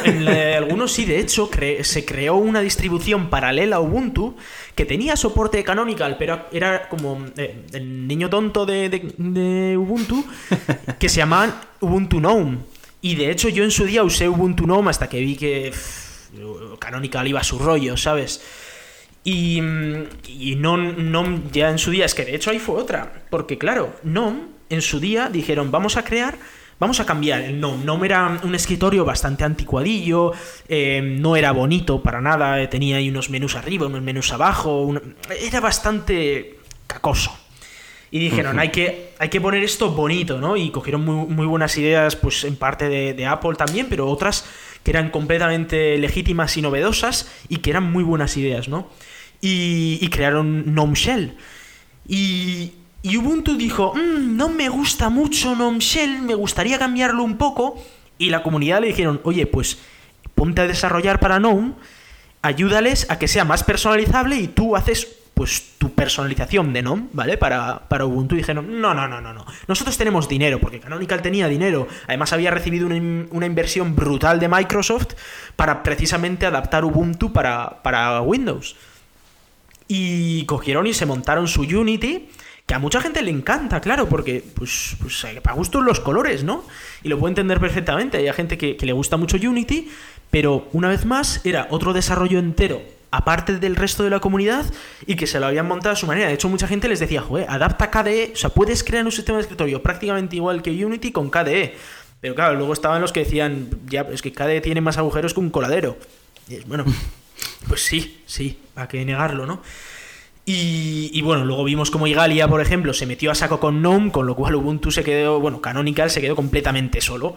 En, algunos sí, de hecho, se creó una distribución paralela a Ubuntu que tenía soporte canonical, pero era como eh, el niño tonto de, Ubuntu, que se llamaban Ubuntu Gnome. Y de hecho yo en su día usé Ubuntu Gnome hasta que vi que Canonical iba a su rollo, ¿sabes? Y, y NOM, ya en su día, es que de hecho ahí fue otra, porque claro, NOM en su día dijeron, vamos a crear, vamos a cambiar el NOM. NOM era un escritorio bastante anticuadillo, eh, no era bonito para nada, tenía ahí unos menús arriba, unos menús abajo, era bastante cacoso. Y dijeron, hay que, hay que poner esto bonito, ¿no? Y cogieron muy, buenas ideas, pues en parte de, de Apple también, pero otras que eran completamente legítimas y novedosas y que eran muy buenas ideas, ¿no? Y, crearon GNOME Shell. Y, Ubuntu dijo, mm, no me gusta mucho GNOME Shell, me gustaría cambiarlo un poco. Y la comunidad le dijeron, oye, pues ponte a desarrollar para GNOME, ayúdales a que sea más personalizable y tú haces pues tu personalización de NOM, ¿vale? Para, para Ubuntu dijeron, no, no, no, no, no. Nosotros tenemos dinero, porque Canonical tenía dinero. Además había recibido una, inversión brutal de Microsoft para precisamente adaptar Ubuntu para, para Windows. Y cogieron y se montaron su Unity, que a mucha gente le encanta, claro, porque pues, pues eh, para gusto los colores, ¿no? Y lo puedo entender perfectamente. Hay gente que le gusta mucho Unity, pero una vez más era otro desarrollo entero aparte del resto de la comunidad y que se lo habían montado a su manera. De hecho, mucha gente les decía, joder, adapta KDE, o sea, puedes crear un sistema de escritorio prácticamente igual que Unity con KDE. Pero claro, luego estaban los que decían, ya, es que KDE tiene más agujeros que un coladero. Y es, bueno, pues sí, sí, hay que negarlo, ¿no? Y, y, bueno, luego vimos como Igalia, por ejemplo, se metió a saco con GNOME, con lo cual Ubuntu se quedó, bueno, Canonical se quedó completamente solo.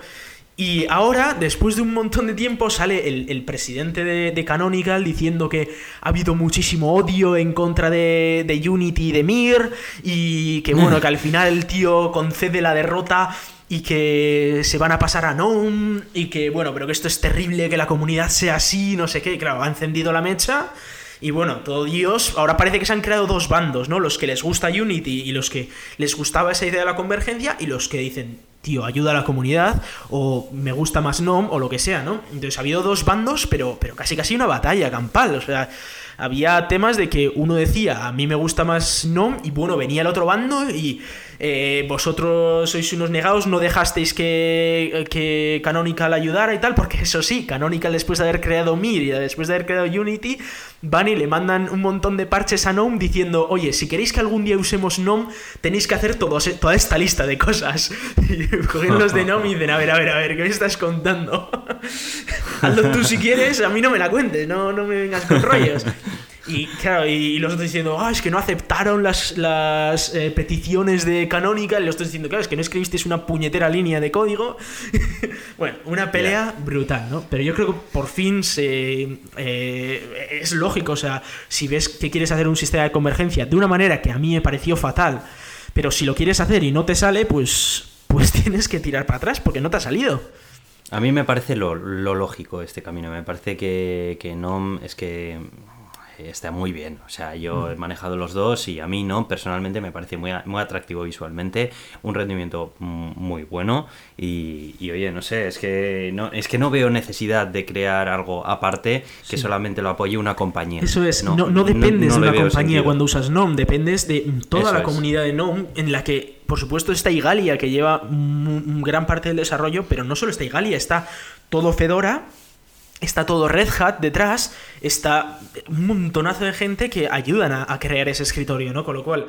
Y ahora, después de un montón de tiempo, sale el, presidente de, Canonical diciendo que ha habido muchísimo odio en contra de, de Unity y de Mir, y que bueno, que al final el tío concede la derrota y que se van a pasar a GNOME, y que bueno, pero que esto es terrible, que la comunidad sea así, no sé qué, y claro, ha encendido la mecha. Y bueno, todo Dios, ahora parece que se han creado dos bandos, ¿no? Los que les gusta Unity y los que les gustaba esa idea de la convergencia y los que dicen, tío, ayuda a la comunidad, o me gusta más NOM, o lo que sea, ¿no? Entonces ha habido dos bandos, pero, pero casi casi una batalla campal, o sea, había temas de que uno decía, a mí me gusta más NOM, y bueno, venía el otro bando y eh, vosotros sois unos negados, no dejasteis que, que Canonical ayudara y tal, porque eso sí, Canonical después de haber creado Mir y después de haber creado Unity, van y le mandan un montón de parches a NOM diciendo, oye, si queréis que algún día usemos NOM, tenéis que hacer todo, toda esta lista de cosas. Y cogen los de NOM y dicen, a ver, a ver, a ver, ¿qué me estás contando? Hazlo tú si quieres, a mí no me la cuentes, no, no me vengas con rollos. Y claro, y, los otros diciendo, ah, es que no aceptaron las, las eh, peticiones de Canónica. Y los otros diciendo, claro, es que no escribisteis una puñetera línea de código. bueno, una pelea brutal, ¿no? Pero yo creo que por fin se, eh, es lógico, o sea, si ves que quieres hacer un sistema de convergencia de una manera que a mí me pareció fatal, pero si lo quieres hacer y no te sale, pues, pues tienes que tirar para atrás porque no te ha salido. A mí me parece lo, lo lógico este camino. Me parece que, que no. Es que está muy bien. O sea, yo he manejado los dos y a mí no, personalmente me parece muy, muy atractivo visualmente, un rendimiento muy bueno y, oye, no sé, es que no, es que no veo necesidad de crear algo aparte que solamente lo apoye una compañía. Eso es, no, no, dependes de una compañía cuando usas NOM, dependes de toda la comunidad de NOM en la que por supuesto está Igalia que lleva gran parte del desarrollo, pero no solo está Igalia, está todo Fedora está todo Red Hat detrás, está un montonazo de gente que ayudan a, crear ese escritorio, ¿no? Con lo cual,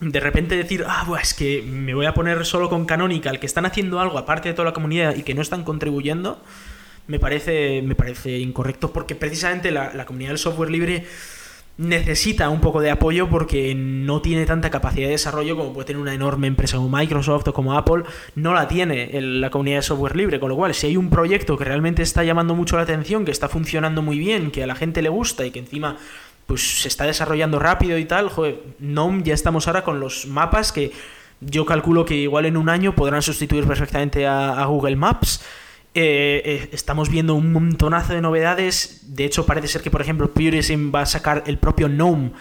de repente decir, ah, pues es que me voy a poner solo con Canonical, que están haciendo algo aparte de toda la comunidad y que no están contribuyendo, me parece, me parece incorrecto porque precisamente la, la comunidad del software libre necesita un poco de apoyo porque no tiene tanta capacidad de desarrollo como puede tener una enorme empresa como Microsoft o como Apple, no la tiene la comunidad de software libre, con lo cual si hay un proyecto que realmente está llamando mucho la atención, que está funcionando muy bien, que a la gente le gusta y que encima pues se está desarrollando rápido y tal, joder, no ya estamos ahora con los mapas que yo calculo que igual en un año podrán sustituir perfectamente a Google Maps eh, eh, estamos viendo un montonazo de novedades. De hecho, parece ser que, por ejemplo, Purism va a sacar el propio GNOME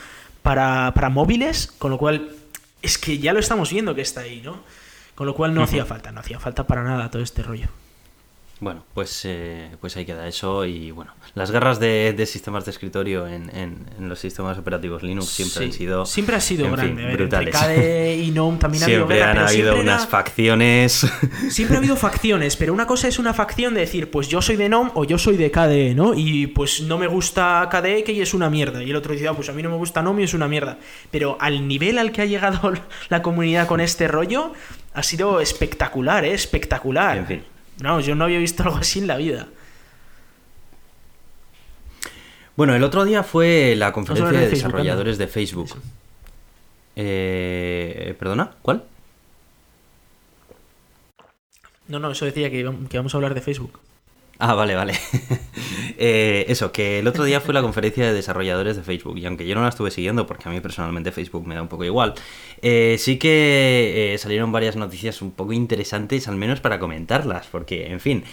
para, móviles, con lo cual es que ya lo estamos viendo que está ahí, ¿no? Con lo cual no hacía falta, no hacía falta para nada todo este rollo. Bueno, pues, eh, pues ahí queda eso y bueno, las guerras de, sistemas de escritorio en, en, los sistemas operativos Linux siempre han sido siempre ha sido grande, brutales. KDE y GNOME también ha habido siempre han habido unas facciones. Siempre ha habido facciones, pero una cosa es una facción de decir, pues yo soy de GNOME o yo soy de KDE, ¿no? Y pues no me gusta KDE que es una mierda y el otro dice, ah, pues a mí no me gusta GNOME y es una mierda. Pero al nivel al que ha llegado la comunidad con este rollo ha sido espectacular, ¿eh? Espectacular. En fin. No, yo no había visto algo así en la vida. Bueno, el otro día fue la conferencia de, desarrolladores de Facebook. Eh, ¿Perdona? ¿Cuál? No, no, eso decía que, vamos a hablar de Facebook. Ah, vale, vale. Eh, eso, que el otro día fue la conferencia de desarrolladores de Facebook y aunque yo no la estuve siguiendo porque a mí personalmente Facebook me da un poco igual, eh, sí que eh, salieron varias noticias un poco interesantes, al menos para comentarlas, porque, en fin,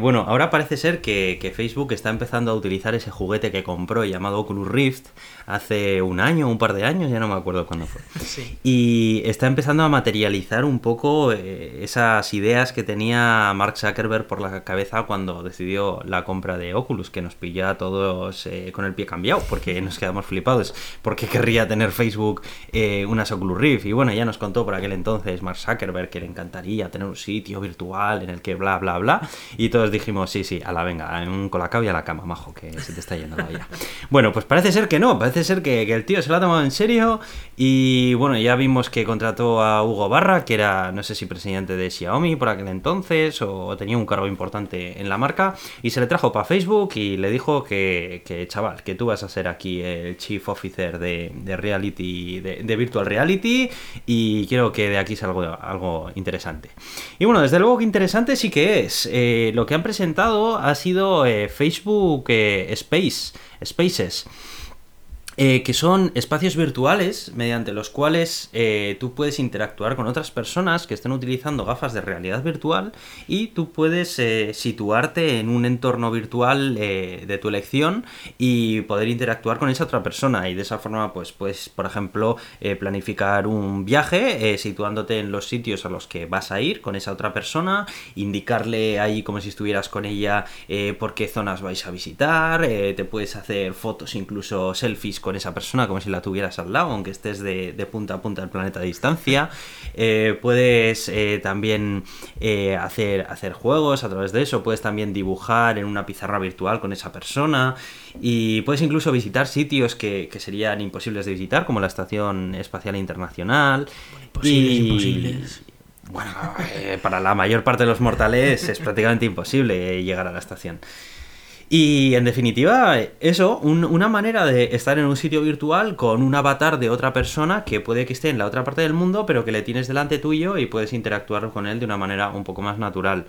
bueno, ahora parece ser que, que, Facebook está empezando a utilizar ese juguete que compró llamado Oculus Rift hace un año, un par de años, ya no me acuerdo cuándo fue. Y está empezando a materializar un poco esas ideas que tenía Mark Zuckerberg por la cabeza cuando decidió la compra de Oculus, que nos pilla a todos eh, con el pie cambiado, porque nos quedamos flipados. porque querría tener Facebook eh, unas Oculus Rift? Y bueno, ya nos contó por aquel entonces Mark Zuckerberg que le encantaría tener un sitio virtual en el que bla, bla, bla. Y todos dijimos, sí, sí, a la venga, un colacao y a la cama, majo, que se te está yendo la vida. bueno, pues parece ser que no, parece ser que, que el tío se lo ha tomado en serio. Y bueno, ya vimos que contrató a Hugo Barra, que era, no sé si presidente de Xiaomi por aquel entonces, o tenía un cargo importante en la marca, y se le trajo para Facebook y le dijo que, chaval, que tú vas a ser aquí el Chief Officer de, Reality, de, Virtual Reality, y quiero que de aquí salga algo, interesante. Y bueno, desde luego que interesante sí que es. Eh, lo que han presentado ha sido eh, Facebook eh, Space, Spaces. Eh, que son espacios virtuales mediante los cuales eh, tú puedes interactuar con otras personas que estén utilizando gafas de realidad virtual y tú puedes eh, situarte en un entorno virtual de tu elección y poder interactuar con esa otra persona. Y de esa forma pues puedes por ejemplo planificar un viaje situándote en los sitios a los que vas a ir con esa otra persona indicarle ahí como si estuvieras con ella por qué zonas vais a visitar te puedes hacer fotos incluso selfies con esa persona como si la tuvieras al lado, aunque estés de, punta a punta del planeta a distancia. Eh, puedes eh, también eh, hacer, hacer juegos a través de eso, puedes también dibujar en una pizarra virtual con esa persona y puedes incluso visitar sitios que, serían imposibles de visitar, como la Estación Espacial Internacional. imposibles. Bueno, para la mayor parte de los mortales es prácticamente imposible llegar a la estación. Y en definitiva, eso, una manera de estar en un sitio virtual con un avatar de otra persona que puede que esté en la otra parte del mundo, pero que le tienes delante tuyo y puedes interactuar con él de una manera un poco más natural.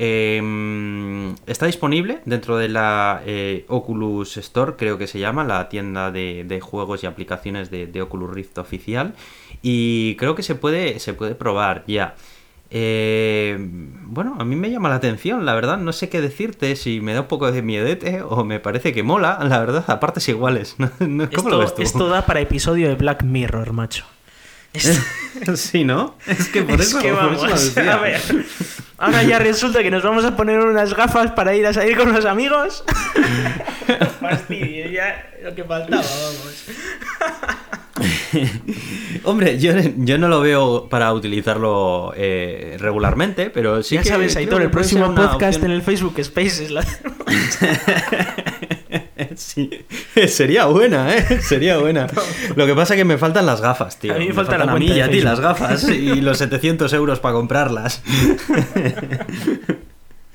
Em, está disponible dentro de la eh, Oculus Store, creo que se llama, la tienda de, juegos y aplicaciones de, Oculus Rift oficial. Y creo que se puede, se puede probar ya. Eh, bueno, a mí me llama la atención, la verdad, no sé qué decirte, si me da un poco de miedete o me parece que mola, la verdad, a partes iguales. ¿Cómo esto, lo ves tú? esto da para episodio de Black Mirror, macho. sí, ¿no? Es que por eso, vamos, a ver. Ahora ya resulta que nos vamos a poner unas gafas para ir a salir con los amigos. Fastidio, ya lo que faltaba, vamos. Hombre, yo, yo, no lo veo para utilizarlo eh, regularmente, pero sí ya que. Sabes, Aitor, el próximo podcast en el Facebook Spaces. sí, sería buena, ¿eh? Sería buena. Lo que pasa es que me faltan las gafas, tío. A mí me, faltan a mí y a ti las gafas y los 700 euros para comprarlas.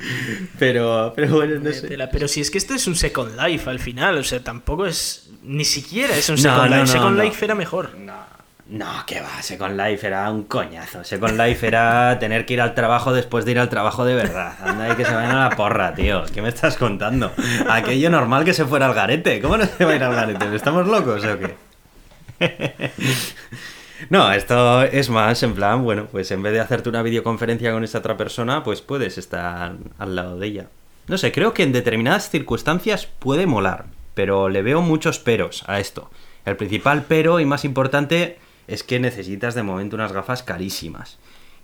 Pero, pero bueno, no sé. Pero si es que esto es un Second Life al final, o sea, tampoco es. Ni siquiera es un No, Second no, Life. no, Second no. Life era mejor. No, no, que va, Second Life era un coñazo. Second Life era tener que ir al trabajo después de ir al trabajo de verdad. Anda y que se vayan a la porra, tío. ¿Qué me estás contando? Aquello normal que se fuera al garete. ¿Cómo no se va a ir al garete? ¿Estamos locos o qué? No, esto es más en plan, bueno, pues en vez de hacerte una videoconferencia con esta otra persona, pues puedes estar al lado de ella. No sé, creo que en determinadas circunstancias puede molar, pero le veo muchos peros a esto. El principal pero y más importante es que necesitas de momento unas gafas carísimas.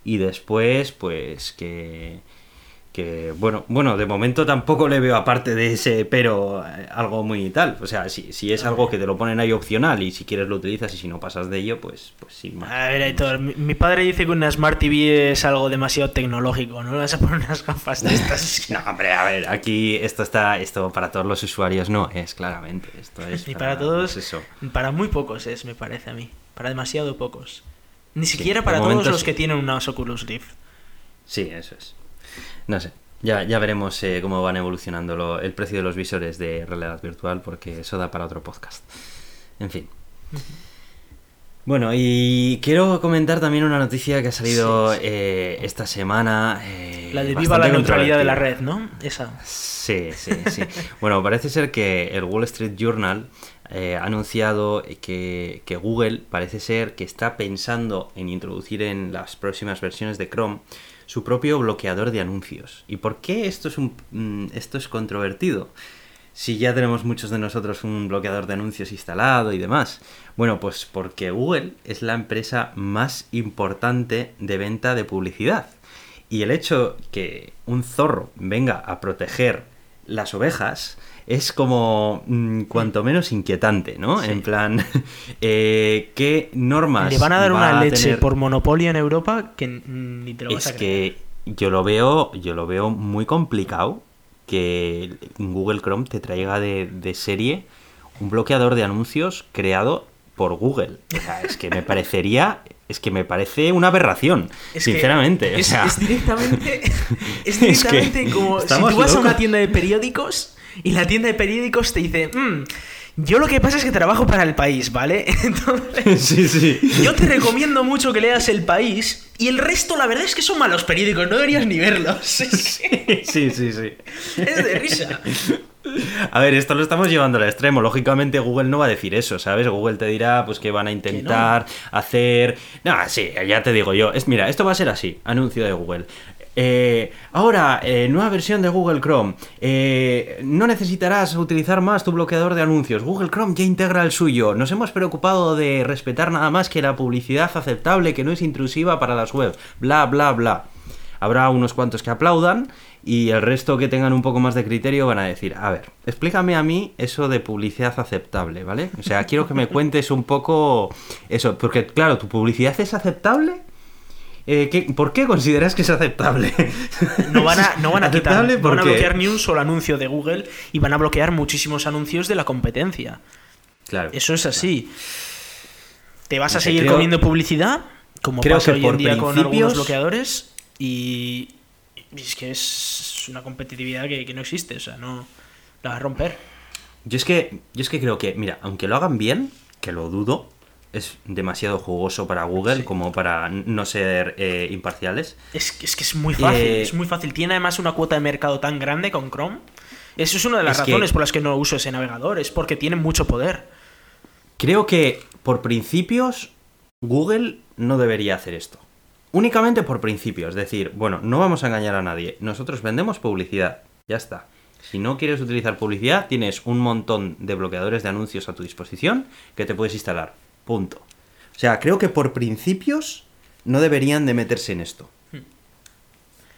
Y después, pues que que bueno, bueno, de momento tampoco le veo aparte de ese pero eh, algo muy tal. O sea, si, si es algo que te lo ponen ahí opcional y si quieres lo utilizas y si no pasas de ello, pues, pues sin más. A ver, Aitor, mi, mi padre dice que una Smart TV es algo demasiado tecnológico, ¿no? Le vas a poner unas gafas de estas. No, hombre, a ver, aquí esto está, esto para todos los usuarios no es, claramente. Esto es Ni para todos, pues eso. para muy pocos es, me parece a mí. Para demasiado pocos. Ni Sí, siquiera de para todos los sí. que tienen unas Oculus Rift. Sí, eso es. No sé. Ya, ya veremos eh, cómo van evolucionando lo- el precio de los visores de realidad virtual, porque eso da para otro podcast. En fin. Bueno, y quiero comentar también una noticia que ha salido Sí, sí. eh, esta semana. eh, La de viva la neutralidad de la red, ¿no? Esa. Sí, sí, sí. bueno, parece ser que el Wall Street Journal eh, ha anunciado que, que Google parece ser que está pensando en introducir en las próximas versiones de Chrome su propio bloqueador de anuncios. ¿Y por qué esto es, un, mm, esto es controvertido? Si ya tenemos muchos de nosotros un bloqueador de anuncios instalado y demás. Bueno, pues porque Google es la empresa más importante de venta de publicidad. Y el hecho que un zorro venga a proteger las ovejas es como mm, cuanto menos inquietante, ¿no? Sí. En plan, eh, ¿qué normas Le van a dar va una leche tener? por monopolio en Europa que ni te lo vas Es a creer. que yo lo veo, yo lo veo muy complicado que Google Chrome te traiga de, de serie un bloqueador de anuncios creado por Google. O sea, es que me parecería, es que me parece una aberración, Es sinceramente. o es, sea, es directamente, es Es que directamente como si tú vas a una tienda de periódicos y la tienda de periódicos te dice, "Mm, yo lo que pasa es que trabajo para el país, ¿vale? Entonces, sí, sí. yo te recomiendo mucho que leas el país y el resto, la verdad es que son malos periódicos, no deberías ni verlos. Sí, sí, sí. es de risa. A ver, esto lo estamos llevando al extremo. Lógicamente Google no va a decir eso, ¿sabes? Google te dirá pues que van a intentar hacer... No, sí, ya te digo yo. Es, mira, esto va a ser así. Anuncio de Google. Eh, ahora, eh, nueva versión de Google Chrome. Eh, no necesitarás utilizar más tu bloqueador de anuncios. Google Chrome ya integra el suyo. Nos hemos preocupado de respetar nada más que la publicidad aceptable que no es intrusiva para las webs. Bla, bla, bla. Habrá unos cuantos que aplaudan y el resto que tengan un poco más de criterio van a decir, a ver, explícame a mí eso de publicidad aceptable, ¿vale? O sea, quiero que me cuentes un poco eso, porque claro, ¿tu publicidad es aceptable? Eh, ¿qué- ¿Por qué consideras que es aceptable? No van a, no van a quitar, no van a bloquear ni un solo anuncio de Google y van a bloquear muchísimos anuncios de la competencia. Claro. Eso es así. Te vas a seguir creo- comiendo publicidad, como creo pasa que hoy en día con algunos bloqueadores, y, y es que es una competitividad que, que no existe, o sea, no la va a romper. Yo es que, yo es que creo que, mira, aunque lo hagan bien, que lo dudo, es demasiado jugoso para Google Sí. como para no ser eh, imparciales. Es, que- es que es muy fácil, Eh, es muy fácil. Tiene además una cuota de mercado tan grande con Chrome. Eso es una de las Es que- razones por las que no uso ese navegador, es porque tiene mucho poder. Creo que por principios Google no debería hacer esto. Únicamente por principios, es decir, bueno, no vamos a engañar a nadie. Nosotros vendemos publicidad, ya está. Si no quieres utilizar publicidad, tienes un montón de bloqueadores de anuncios a tu disposición que te puedes instalar. Punto. O sea, creo que por principios no deberían de meterse en esto.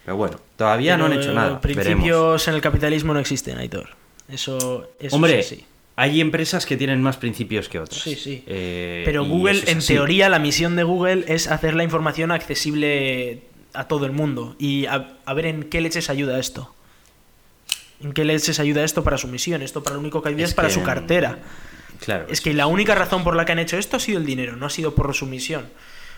Pero bueno, todavía no han hecho nada. Principios Veremos. en el capitalismo no existen, Aitor. Eso, eso Hombre, es así. hay empresas que tienen más principios que otras. Sí, sí. Eh, Pero Google, es en así. teoría, la misión de Google es hacer la información accesible a todo el mundo. Y a, a ver en qué leches ayuda esto. ¿En qué leches ayuda esto para su misión? Esto para lo único que ayuda es, Es para que- su cartera. Claro. Es que la única razón por la que han hecho esto ha sido el dinero, no ha sido por su misión.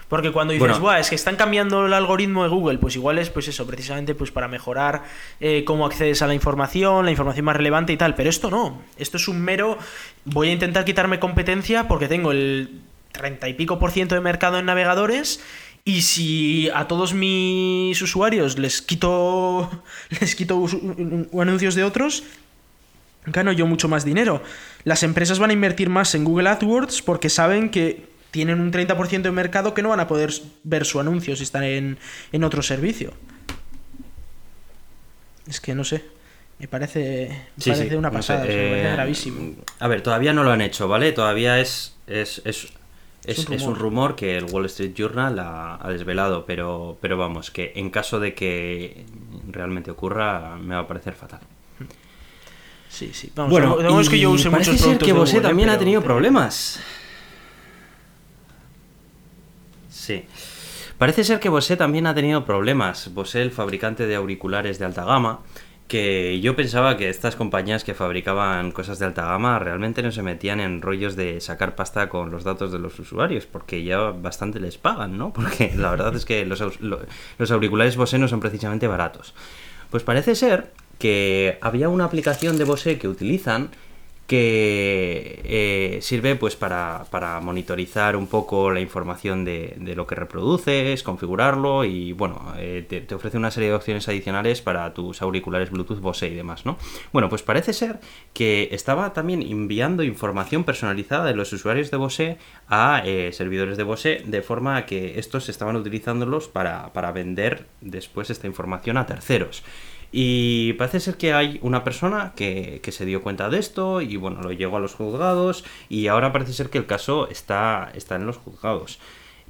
Porque cuando dices, Buah, es que están cambiando el algoritmo de Google, pues igual es pues eso, precisamente pues para mejorar eh, cómo accedes a la información, la información más relevante y tal. Pero esto no. Esto es un mero. Voy a intentar quitarme competencia porque tengo el 30 y pico por ciento de mercado en navegadores. Y si a todos mis usuarios les quito. les quito anuncios de otros, gano yo mucho más dinero. Las empresas van a invertir más en Google AdWords porque saben que tienen un 30% de mercado que no van a poder ver su anuncio si están en, en otro servicio. Es que no sé. Me parece, parece una pasada, me parece eh, gravísimo. A ver, todavía no lo han hecho, ¿vale? Todavía es, es, es, es, un, rumor. que el Wall Street Journal ha, ha, desvelado, pero, pero vamos, que en caso de que realmente ocurra, me va a parecer fatal. Sí, sí. Vamos, bueno, es que yo use parece ser que Bose también ha tenido problemas. Sí. Parece ser que Bose también ha tenido problemas. Bose, el fabricante de auriculares de alta gama, que yo pensaba que estas compañías que fabricaban cosas de alta gama realmente no se metían en rollos de sacar pasta con los datos de los usuarios, porque ya bastante les pagan, ¿no? Porque la verdad es que los, los auriculares Bose no son precisamente baratos. Pues parece ser que había una aplicación de Bose que utilizan que eh, sirve pues para, monitorizar un poco la información de, lo que reproduces, configurarlo y bueno, eh, te, ofrece una serie de opciones adicionales para tus auriculares Bluetooth Bose y demás, ¿no? Bueno, pues parece ser que estaba también enviando información personalizada de los usuarios de Bose a eh, servidores de Bose de forma que estos estaban utilizándolos para, para vender después esta información a terceros. Y parece ser que hay una persona que, se dio cuenta de esto y bueno, lo llegó a los juzgados y ahora parece ser que el caso está, está en los juzgados.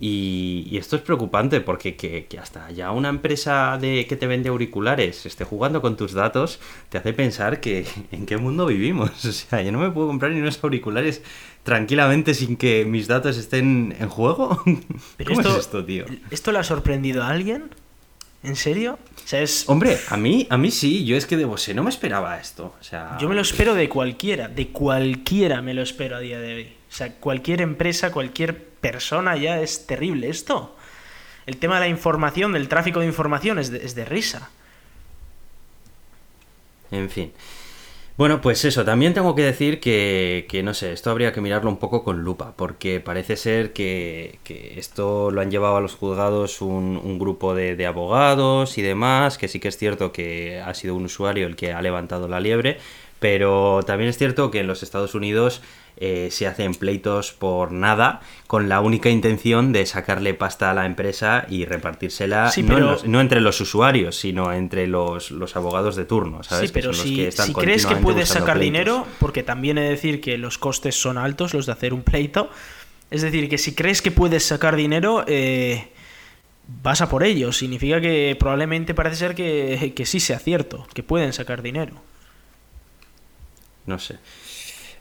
Y, esto es preocupante porque que, hasta ya una empresa de que te vende auriculares esté jugando con tus datos te hace pensar que en qué mundo vivimos. O sea, yo no me puedo comprar ni unos auriculares tranquilamente sin que mis datos estén en juego. ¿Cómo es esto, tío? ¿Esto le ha sorprendido a alguien? ¿En serio? Hombre, a mí, a mí sí, yo es que de Bose no me esperaba esto. O sea... Yo me lo espero de cualquiera, de cualquiera me lo espero a día de hoy. O sea, cualquier empresa, cualquier persona ya es terrible esto. El tema de la información, del tráfico de información es es de risa. En fin. Bueno, pues eso, también tengo que decir que, que, no sé, esto habría que mirarlo un poco con lupa, porque parece ser que, que esto lo han llevado a los juzgados un, grupo de, de, abogados y demás, que sí que es cierto que ha sido un usuario el que ha levantado la liebre, pero también es cierto que en los Estados Unidos eh, se hacen pleitos por nada con la única intención de sacarle pasta a la empresa y repartírsela no, entre los usuarios, sino entre los, abogados de turno, ¿sabes? Sí, pero si, crees que puedes sacar dinero, porque también he de decir que los costes son altos los de hacer un pleito, es decir, que si crees que puedes sacar dinero... Eh, vas a por ello. Significa que probablemente parece ser que, que sí sea cierto, que pueden sacar dinero. No sé.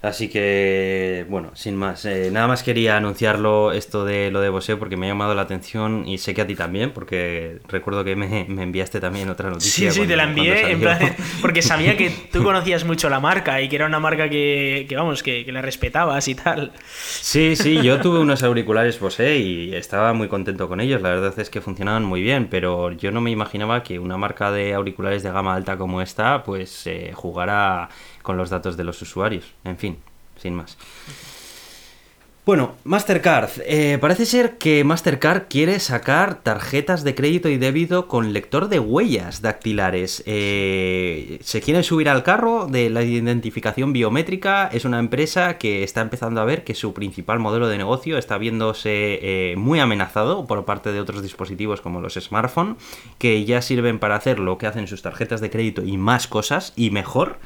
Así que, bueno, sin más. Eh, nada más quería anunciarlo esto de lo de Bose porque me ha llamado la atención y sé que a ti también, porque recuerdo que me, enviaste también otra noticia. Sí, sí, te la envié en plan, porque sabía que tú conocías mucho la marca y que era una marca que, vamos, que, la respetabas y tal. Sí, sí, yo tuve unos auriculares Bose y estaba muy contento con ellos. La verdad es que funcionaban muy bien, pero yo no me imaginaba que una marca de auriculares de gama alta como esta, pues eh, jugara con los datos de los usuarios. En fin, sin más. Bueno, Mastercard. Eh, parece ser que Mastercard quiere sacar tarjetas de crédito y débito con lector de huellas dactilares. Eh, se quiere subir al carro de la identificación biométrica. Es una empresa que está empezando a ver que su principal modelo de negocio está viéndose eh, muy amenazado por parte de otros dispositivos como los smartphones, que ya sirven para hacer lo que hacen sus tarjetas de crédito y más cosas y mejor.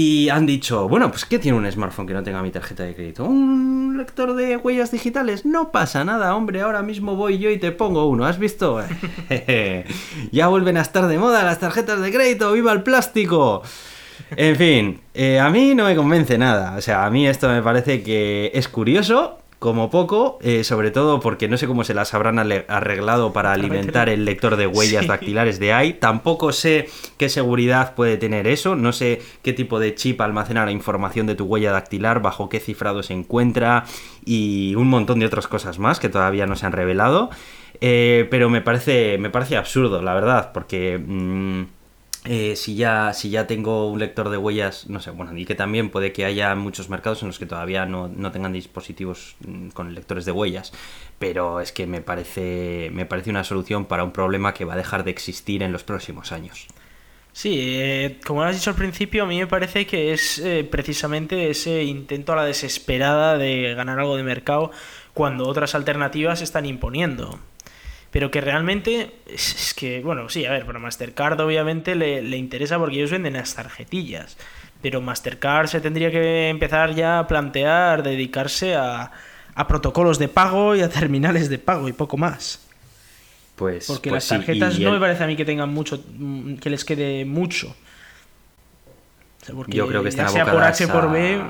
Y han dicho, bueno, pues ¿qué tiene un smartphone que no tenga mi tarjeta de crédito? ¿Un lector de huellas digitales? No pasa nada, hombre, ahora mismo voy yo y te pongo uno, ¿has visto? ya vuelven a estar de moda las tarjetas de crédito, ¡viva el plástico! En fin, eh, a mí no me convence nada. O sea, a mí esto me parece que es curioso, como poco, eh, sobre todo porque no sé cómo se las habrán arreglado para alimentar el lector de huellas dactilares de ahí. Tampoco sé qué seguridad puede tener eso, no sé qué tipo de chip almacena la información de tu huella dactilar, bajo qué cifrado se encuentra y un montón de otras cosas más que todavía no se han revelado. Eh, pero me parece, me parece absurdo, la verdad, porque... Mm, eh, si, ya, si ya tengo un lector de huellas, no sé, bueno, y que también puede que haya muchos mercados en los que todavía no, tengan dispositivos mm, con lectores de huellas, pero es que me parece, me parece una solución para un problema que va a dejar de existir en los próximos años. Sí, eh, como has dicho al principio, a mí me parece que es eh, precisamente ese intento a la desesperada de ganar algo de mercado cuando otras alternativas se están imponiendo pero que realmente es, que, bueno, sí, a ver, para Mastercard obviamente le, le, interesa porque ellos venden las tarjetillas, pero Mastercard se tendría que empezar ya a plantear dedicarse a, a protocolos de pago y a terminales de pago y poco más. Pues, porque pues las tarjetas no me parece a mí que tengan mucho, que les quede mucho. Yo creo que están ya sea por H por B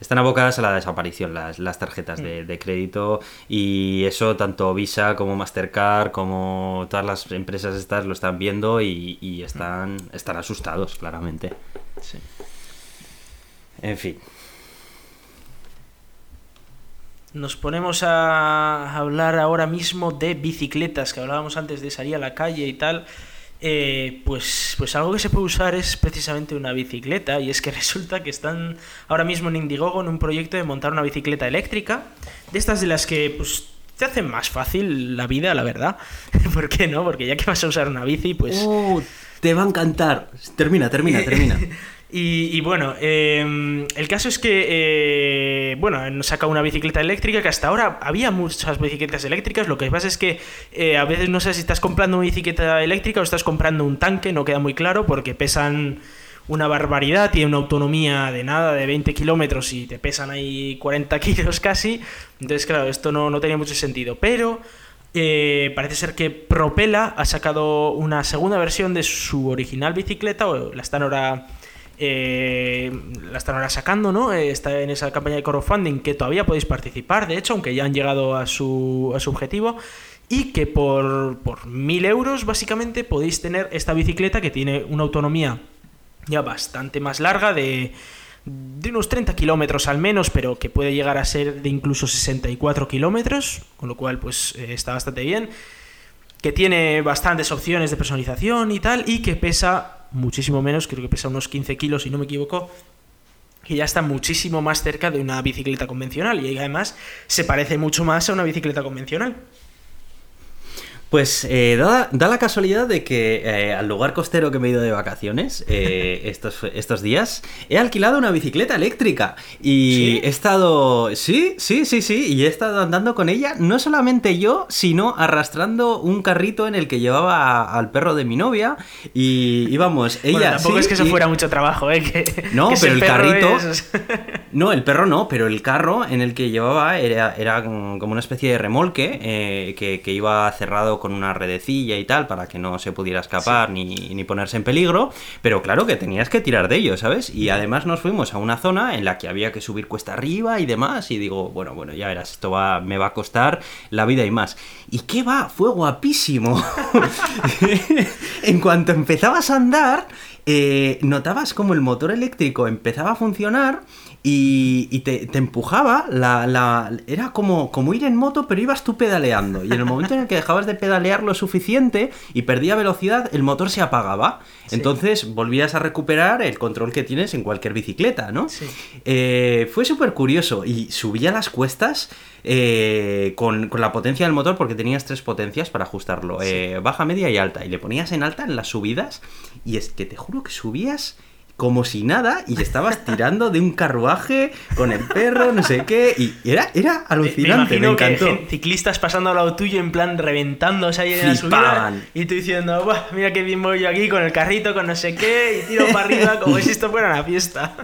están abocadas a la desaparición las, las tarjetas de, mm. crédito y eso tanto Visa como Mastercard como todas las empresas estas lo están viendo y, están, están asustados claramente. Sí. En fin. Nos ponemos a hablar ahora mismo de bicicletas, que hablábamos antes de salir a la calle y tal. Eh, pues, pues algo que se puede usar es precisamente una bicicleta y es que resulta que están ahora mismo en Indiegogo en un proyecto de montar una bicicleta eléctrica, de estas de las que pues te hacen más fácil la vida, la verdad. ¿Por qué no? Porque ya que vas a usar una bici, pues... Uh, te va a encantar. Termina, termina, termina. Y, bueno, em, el caso es que, eh, bueno, han sacado una bicicleta eléctrica que hasta ahora había muchas bicicletas eléctricas. Lo que pasa es que eh, a veces no sé si estás comprando una bicicleta eléctrica o estás comprando un tanque, no queda muy claro porque pesan una barbaridad, tiene una autonomía de nada, de 20 kilómetros y te pesan ahí 40 kilos casi. Entonces, claro, esto no, no tenía mucho sentido. Pero eh, parece ser que Propela ha sacado una segunda versión de su original bicicleta, o la están ahora eh, la están ahora sacando, ¿no? Eh, está en esa campaña de crowdfunding que todavía podéis participar, de hecho, aunque ya han llegado a su, objetivo. Y que por, por mil euros, básicamente, podéis tener esta bicicleta que tiene una autonomía ya bastante más larga, de, de unos 30 kilómetros al menos, pero que puede llegar a ser de incluso 64 kilómetros, con lo cual, pues eh, está bastante bien. Que tiene bastantes opciones de personalización y tal, y que pesa muchísimo menos, creo que pesa unos 15 kilos si no me equivoco, que ya está muchísimo más cerca de una bicicleta convencional y además se parece mucho más a una bicicleta convencional. Pues eh, da, la casualidad de que eh, al lugar costero que me he ido de vacaciones eh, estos, estos días, he alquilado una bicicleta eléctrica y he estado... Sí, sí, sí, sí, y he estado andando con ella, no solamente yo, sino arrastrando un carrito en el que llevaba al perro de mi novia y íbamos, ella... Bueno, tampoco es que eso fuera mucho trabajo, ¿eh? no, pero el, carrito... no, el perro no, pero el carro en el que llevaba era, era como una especie de remolque que, que iba cerrado con una redecilla y tal para que no se pudiera escapar ni, ni, ponerse en peligro, pero claro que tenías que tirar de ello, ¿sabes? Y además nos fuimos a una zona en la que había que subir cuesta arriba y demás, y digo, bueno, bueno, ya verás, esto va, me va a costar la vida y más. ¿Y qué va? Fue guapísimo. en cuanto empezabas a andar, eh, notabas como el motor eléctrico empezaba a funcionar y, te, empujaba, la, la, era como, como ir en moto, pero ibas tú pedaleando. Y en el momento en el que dejabas de pedalear lo suficiente y perdía velocidad, el motor se apagaba. Entonces volvías a recuperar el control que tienes en cualquier bicicleta, ¿no? Eh, fue súper curioso y subía las cuestas eh, con, la potencia del motor porque tenías tres potencias para ajustarlo, eh, baja, media y alta. Y le ponías en alta en las subidas y es que te juro que subías como si nada y estabas tirando de un carruaje con el perro, no sé qué, y era, era alucinante, me, encantó. ciclistas pasando al lado tuyo en plan reventándose ahí en la subida y tú diciendo, mira qué bien voy yo aquí con el carrito, con no sé qué, y tiro para arriba como si esto fuera una fiesta.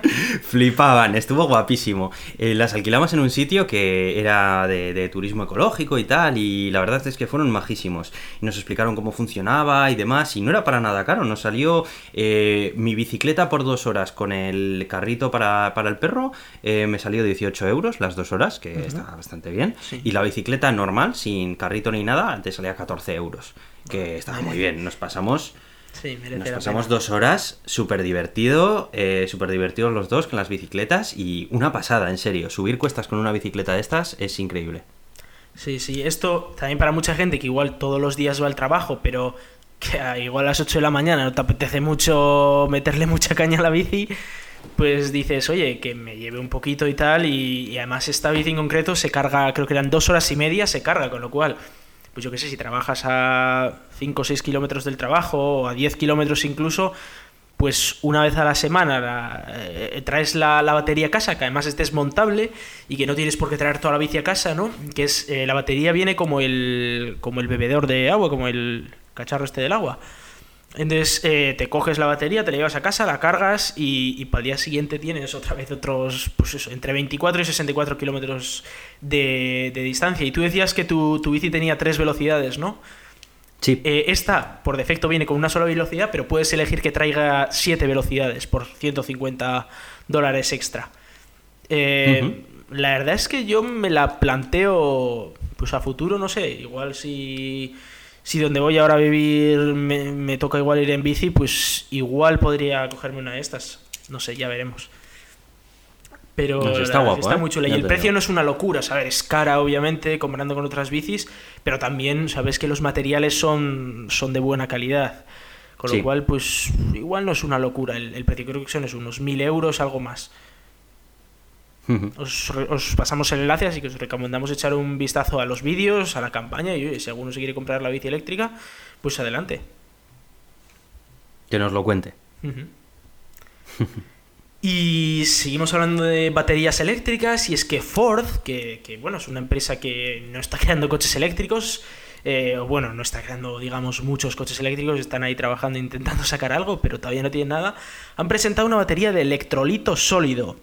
Flipaban, estuvo guapísimo. Eh, las alquilamos en un sitio que era de, turismo ecológico y tal, y la verdad es que fueron majísimos. Y nos explicaron cómo funcionaba y demás, y no era para nada caro, nos salió eh, mi bicicleta bicicleta por dos horas con el carrito para, para el perro eh, me salió 18 euros las dos horas, que está bastante bien. Y la bicicleta normal, sin carrito ni nada, te salía 14 euros, que estaba muy bien. Nos pasamos... Sí, Nos pasamos pena. dos horas, súper divertido, eh, súper divertidos los dos con las bicicletas y una pasada, en serio. Subir cuestas con una bicicleta de estas es increíble. Sí, sí, esto también para mucha gente que igual todos los días va al trabajo, pero que igual a las 8 de la mañana no te apetece mucho meterle mucha caña a la bici, pues dices, oye, que me lleve un poquito y tal, y, además esta bici en concreto se carga, creo que eran dos horas y media, se carga, con lo cual, pues yo qué sé, si trabajas a 5 o 6 kilómetros del trabajo, o a 10 kilómetros incluso, pues una vez a la semana eh, traes la, la batería a casa, que además es desmontable y que no tienes por qué traer toda la bici a casa, ¿no? Que es eh, la batería viene como el como el bebedor de agua, como el cacharro este del agua. Entonces eh, te coges la batería, te la llevas a casa, la cargas y, y para el día siguiente tienes otra vez otros, pues eso, entre 24 y 64 kilómetros de, de distancia. Y tú decías que tu, tu bici tenía tres velocidades, ¿no? Sí. Eh, esta, por defecto, viene con una sola velocidad, pero puedes elegir que traiga siete velocidades por 150 dólares extra. Eh, La verdad es que yo me la planteo, pues a futuro, no sé, igual si, si donde voy ahora a vivir me, me toca igual ir en bici, pues igual podría cogerme una de estas. No sé, ya veremos. Pero No sé, la está guapo, está ¿eh? muy chula. Ya Y el precio digo. no es una locura, ¿sabes? Es cara, obviamente, comparando con otras bicis, pero también sabes que los materiales son, son de buena calidad. Con Sí. lo cual, pues igual no es una locura. El, el precio creo que son unos 1000 euros, algo más. Os, os pasamos el enlace, así que os recomendamos echar un vistazo a los vídeos, a la campaña y oye, si alguno se quiere comprar la bici eléctrica, pues adelante. Que nos lo cuente. Y seguimos hablando de baterías eléctricas y es que Ford, que, que, bueno, es una empresa que no está creando coches eléctricos, eh, o bueno, no está creando, digamos, muchos coches eléctricos, están ahí trabajando intentando sacar algo, pero todavía no tienen nada, han presentado una batería de electrolito sólido.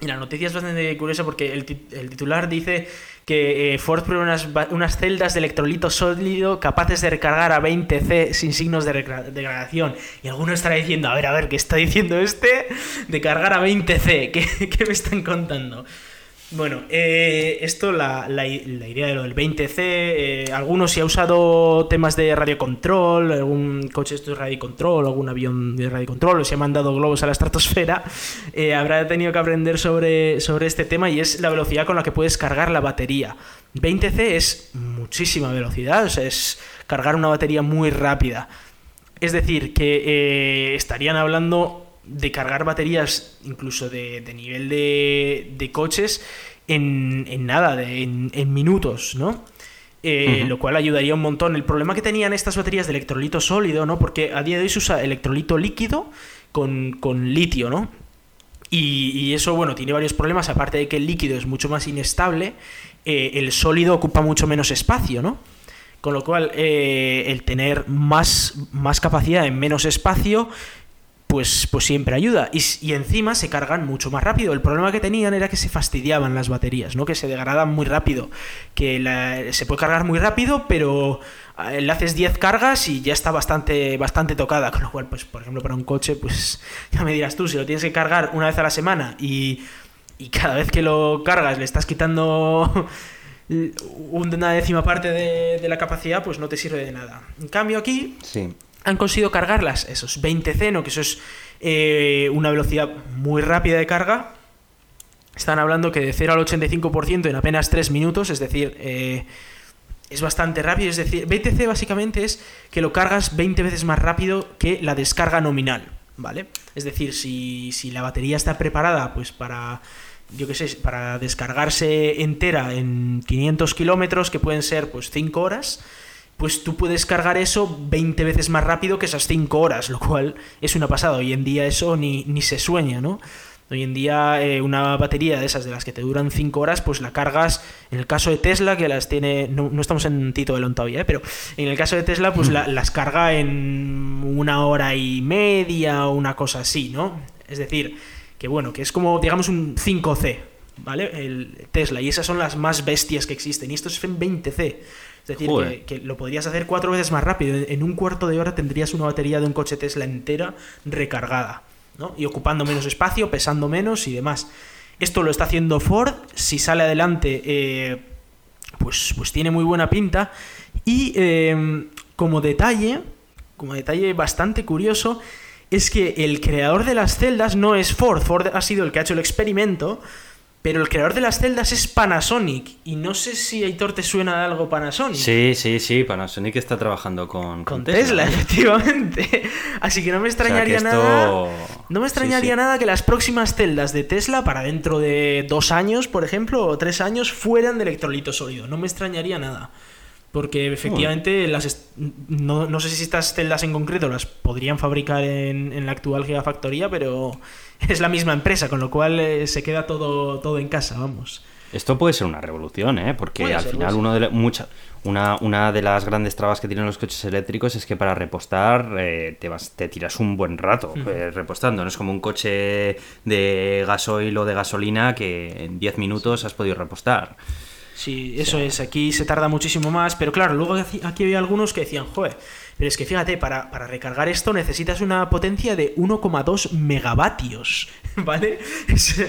Y la noticia es bastante curiosa porque el, el titular dice que eh, Ford prueba unas, unas celdas de electrolito sólido capaces de recargar a 20C sin signos de degradación. Y alguno estará diciendo, a ver, a ver, ¿qué está diciendo este? De cargar a 20C, ¿qué, qué me están contando? Bueno, eh, esto, la, la idea de lo del 20C, eh, algunos si ha usado temas de radiocontrol, algún coche esto de radiocontrol, algún avión de radiocontrol, o si ha mandado globos a la estratosfera, eh, habrá tenido que aprender sobre, sobre este tema y es la velocidad con la que puedes cargar la batería. 20C es muchísima velocidad, o sea, es cargar una batería muy rápida. Es decir, que eh, estarían hablando de cargar baterías incluso de, de nivel de, de coches en, en nada, de- en, en minutos, ¿no? Eh. Lo cual ayudaría un montón. El problema que tenían estas baterías de electrolito sólido, ¿no? Porque a día de hoy se usa electrolito líquido con, con litio, ¿no? Y, y eso, bueno, tiene varios problemas. Aparte de que el líquido es mucho más inestable, eh, el sólido ocupa mucho menos espacio, ¿no? Con lo cual, eh, el tener más, más capacidad en menos espacio, pues, pues siempre ayuda. Y, y encima se cargan mucho más rápido. El problema que tenían era que se fastidiaban las baterías, ¿no? Que se degradan muy rápido. Que se puede cargar muy rápido, pero eh, le haces 10 cargas y ya está bastante, bastante tocada. Con lo cual, pues, por ejemplo, para un coche, pues ya me dirás tú, si lo tienes que cargar una vez a la semana y, y cada vez que lo cargas le estás quitando una décima parte de, de la capacidad, pues no te sirve de nada. En cambio aquí Sí. Han conseguido cargarlas, esos 20 ceno, que eso es eh, una velocidad muy rápida de carga. Están hablando que de 0 al 85% en apenas 3 minutos, es decir, eh, es bastante rápido. Es decir, 20C básicamente es que lo cargas 20 veces más rápido que la descarga nominal, ¿vale? Es decir, si, si la batería está preparada pues para, yo qué sé, para descargarse entera en 500 kilómetros, que pueden ser pues 5 horas, pues tú puedes cargar eso 20 veces más rápido que esas 5 horas, lo cual es una pasada. Hoy en día eso ni, ni se sueña, ¿no? Hoy en día eh, una batería de esas de las que te duran 5 horas, pues la cargas, en el caso de Tesla, que las tiene, no, no estamos en Tito Belón todavía, ¿eh? pero en el caso de Tesla, pues la- las carga en una hora y media o una cosa así, ¿no? Es decir, que bueno, que es como, digamos, un 5C, ¿vale? El Tesla, y esas son las más bestias que existen, y esto es en 20C. Es decir, que, que lo podrías hacer cuatro veces más rápido. En- En un cuarto de hora tendrías una batería de un coche Tesla entera recargada. ¿no? Y ocupando menos espacio, pesando menos y demás. Esto lo está haciendo Ford, si sale adelante, eh, pues, pues tiene muy buena pinta. Y eh, como detalle, como detalle bastante curioso, es que el creador de las celdas no es Ford, Ford ha sido el que ha hecho el experimento, pero el creador de las celdas es Panasonic. Y no sé si Aitor te suena de algo Panasonic. Sí, sí, sí. Panasonic está trabajando con, con, Tesla, efectivamente. Así que no me extrañaría nada. No me extrañaría nada que las próximas celdas de Tesla, para dentro de dos años, por ejemplo, o tres años, fueran de electrolito sólido. No me extrañaría nada. Porque efectivamente las no, no, sé si estas celdas en concreto las podrían fabricar en, en, la actual gigafactoría, pero es la misma empresa, con lo cual eh, se queda todo, todo en casa, vamos. Esto puede ser una revolución, ¿eh? Porque al final uno de mucha, una, una, de las grandes trabas que tienen los coches eléctricos es que para repostar eh, te, vas, te tiras un buen rato eh, repostando. No es como un coche de gasoil o de gasolina que en 10 minutos has podido repostar. Sí, eso es. Aquí se tarda muchísimo más, pero claro, luego aquí había algunos que decían, joder, pero es que fíjate, para, para recargar esto necesitas una potencia de 1,2 megavatios, ¿vale?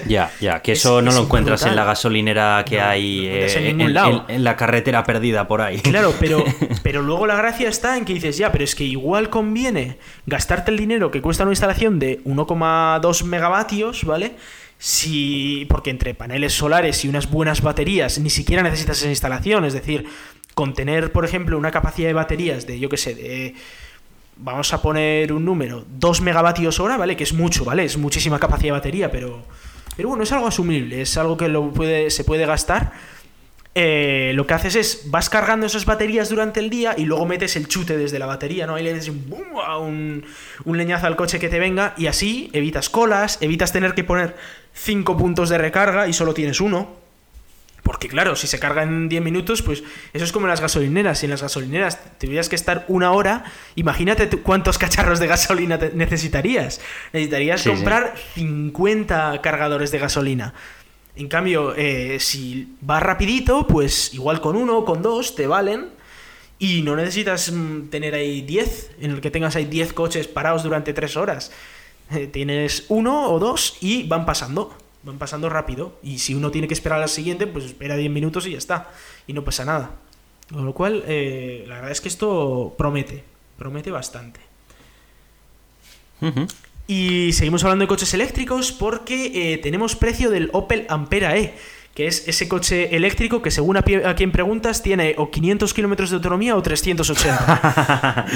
ya, ya, que eso no lo encuentras en la gasolinera que hay en, en, en, la carretera perdida por ahí. Claro, pero, pero luego la gracia está en que dices, ya, pero es que igual conviene gastarte el dinero que cuesta una instalación de 1,2 megavatios, ¿vale? si porque entre paneles solares y unas buenas baterías ni siquiera necesitas esa instalación, es decir, con tener, por ejemplo, una capacidad de baterías de, yo qué sé, de vamos a poner un número, 2 megavatios hora, ¿vale? Que es mucho, ¿vale? Es muchísima capacidad de batería, pero pero bueno, es algo asumible, es algo que lo puede, se puede gastar eh, lo que haces es, vas cargando esas baterías durante el día y luego metes el chute desde la batería, ¿no? Ahí le das un, un, leñazo al coche que te venga y así evitas colas, evitas tener que poner 5 puntos de recarga y solo tienes uno. Porque claro, si se carga en 10 minutos, pues eso es como en las gasolineras. Si en las gasolineras tuvieras que estar una hora, imagínate cuántos cacharros de gasolina necesitarías. Necesitarías comprar 50 cargadores de gasolina. En cambio, eh, si vas rapidito, pues igual con uno o con dos te valen y no necesitas mm, tener ahí 10, en el que tengas ahí 10 coches parados durante 3 horas. Eh, tienes uno o dos y van pasando, van pasando rápido. Y si uno tiene que esperar al siguiente, pues espera 10 minutos y ya está. Y no pasa nada. Con lo cual, eh, la verdad es que esto promete, promete bastante. Y seguimos hablando de coches eléctricos porque eh, tenemos precio del Opel Ampera E, que es ese coche eléctrico que según a, quien preguntas tiene o 500 kilómetros de autonomía o 380.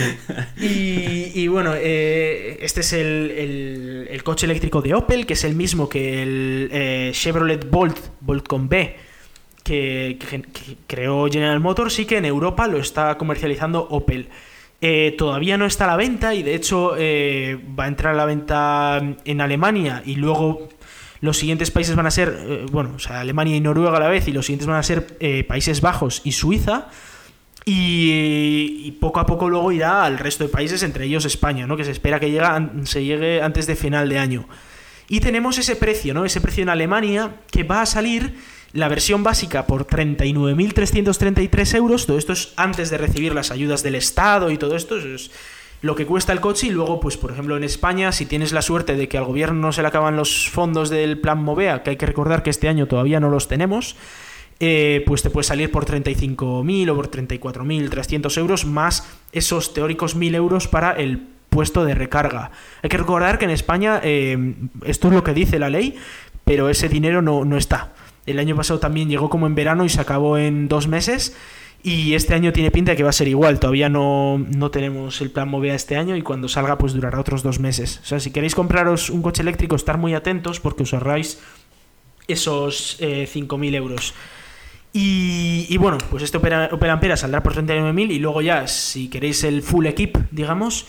y, y, bueno, eh, este es el, el, coche eléctrico de Opel, que es el mismo que el eh, Chevrolet Bolt, Bolt con B, que, que creó General Motors y que en Europa lo está comercializando Opel. Eh, todavía no está a la venta y de hecho va a entrar a la venta en Alemania y luego los siguientes países van a ser, eh, bueno, o sea, Alemania y Noruega a la vez y los siguientes van a ser Países Bajos y Suiza. Y, poco a poco luego irá al resto de países, entre ellos España, ¿no? que se espera que se llegue antes de final de año. Y tenemos ese precio, ¿no? ese precio en Alemania que va a salir la versión básica por 39.333 euros, todo esto es antes de recibir las ayudas del Estado y todo esto, es lo que cuesta el coche y luego, pues por ejemplo en España, si tienes la suerte de que al gobierno no se le acaban los fondos del plan Movea, que hay que recordar que este año todavía no los tenemos, eh, pues te puede salir por 35.000 o por 34.300 euros más esos teóricos 1.000 euros para el puesto de recarga. Hay que recordar que en España eh, esto es lo que dice la ley, pero ese dinero no, no está. El año pasado también llegó como en verano y se acabó en dos meses. Y este año tiene pinta de que va a ser igual. Todavía no, no tenemos el plan Movea este año y cuando salga pues durará otros dos meses. O sea, si queréis compraros un coche eléctrico, estar muy atentos porque os ahorráis esos eh, 5.000 euros. Y, bueno, pues este Opel Ampera saldrá por 39.000 y luego ya, si queréis el full equip, digamos,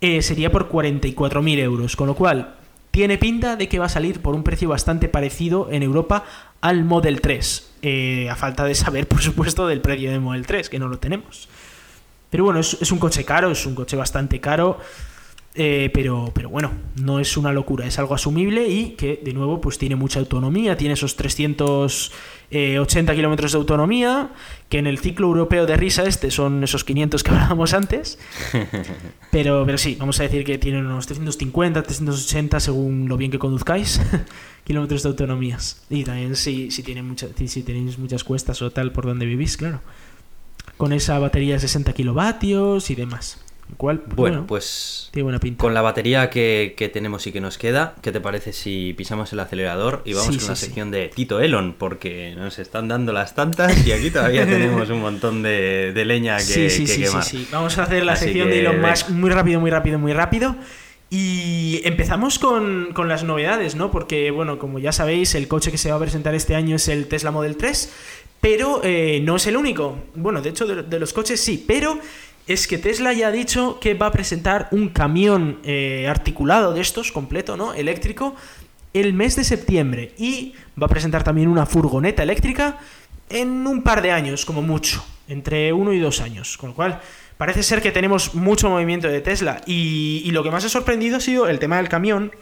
eh, sería por 44.000 euros. Con lo cual, tiene pinta de que va a salir por un precio bastante parecido en Europa al Model 3. Eh, a falta de saber, por supuesto, del precio del Model 3, que no lo tenemos. Pero bueno, es, un coche caro, es un coche bastante caro. Eh, pero, pero bueno, no es una locura, es algo asumible y que de nuevo pues tiene mucha autonomía, tiene esos 380 kilómetros de autonomía, que en el ciclo europeo de risa este son esos 500 que hablábamos antes, pero, pero sí, vamos a decir que tiene unos 350, 380 según lo bien que conduzcáis, kilómetros de autonomías. Y también si, si, tiene mucha, si tenéis muchas cuestas o tal por donde vivís, claro. Con esa batería de 60 kilovatios y demás. Cual, bueno, pues tiene buena pinta. con la batería que, que, tenemos y que nos queda, ¿qué te parece si pisamos el acelerador y vamos Sí, con la sí, sección de Tito Elon? Porque nos están dando las tantas y aquí todavía tenemos un montón de, de leña que, sí, sí, que sí, quemar. Vamos a hacer la Así sección que, de Elon. Musk muy rápido, muy rápido, muy rápido. Y empezamos con, con las novedades, ¿no? Porque, bueno, como ya sabéis, el coche que se va a presentar este año es el Tesla Model 3, pero eh, no es el único. Bueno, de hecho, de, de los coches sí, pero es que Tesla ya ha dicho que va a presentar un camión eh, articulado de estos, completo, ¿no? Eléctrico, el mes de septiembre. Y va a presentar también una furgoneta eléctrica en un par de años, como mucho. Entre uno y dos años. Con lo cual, parece ser que tenemos mucho movimiento de Tesla. Y, y lo que más ha sorprendido ha sido el tema del camión.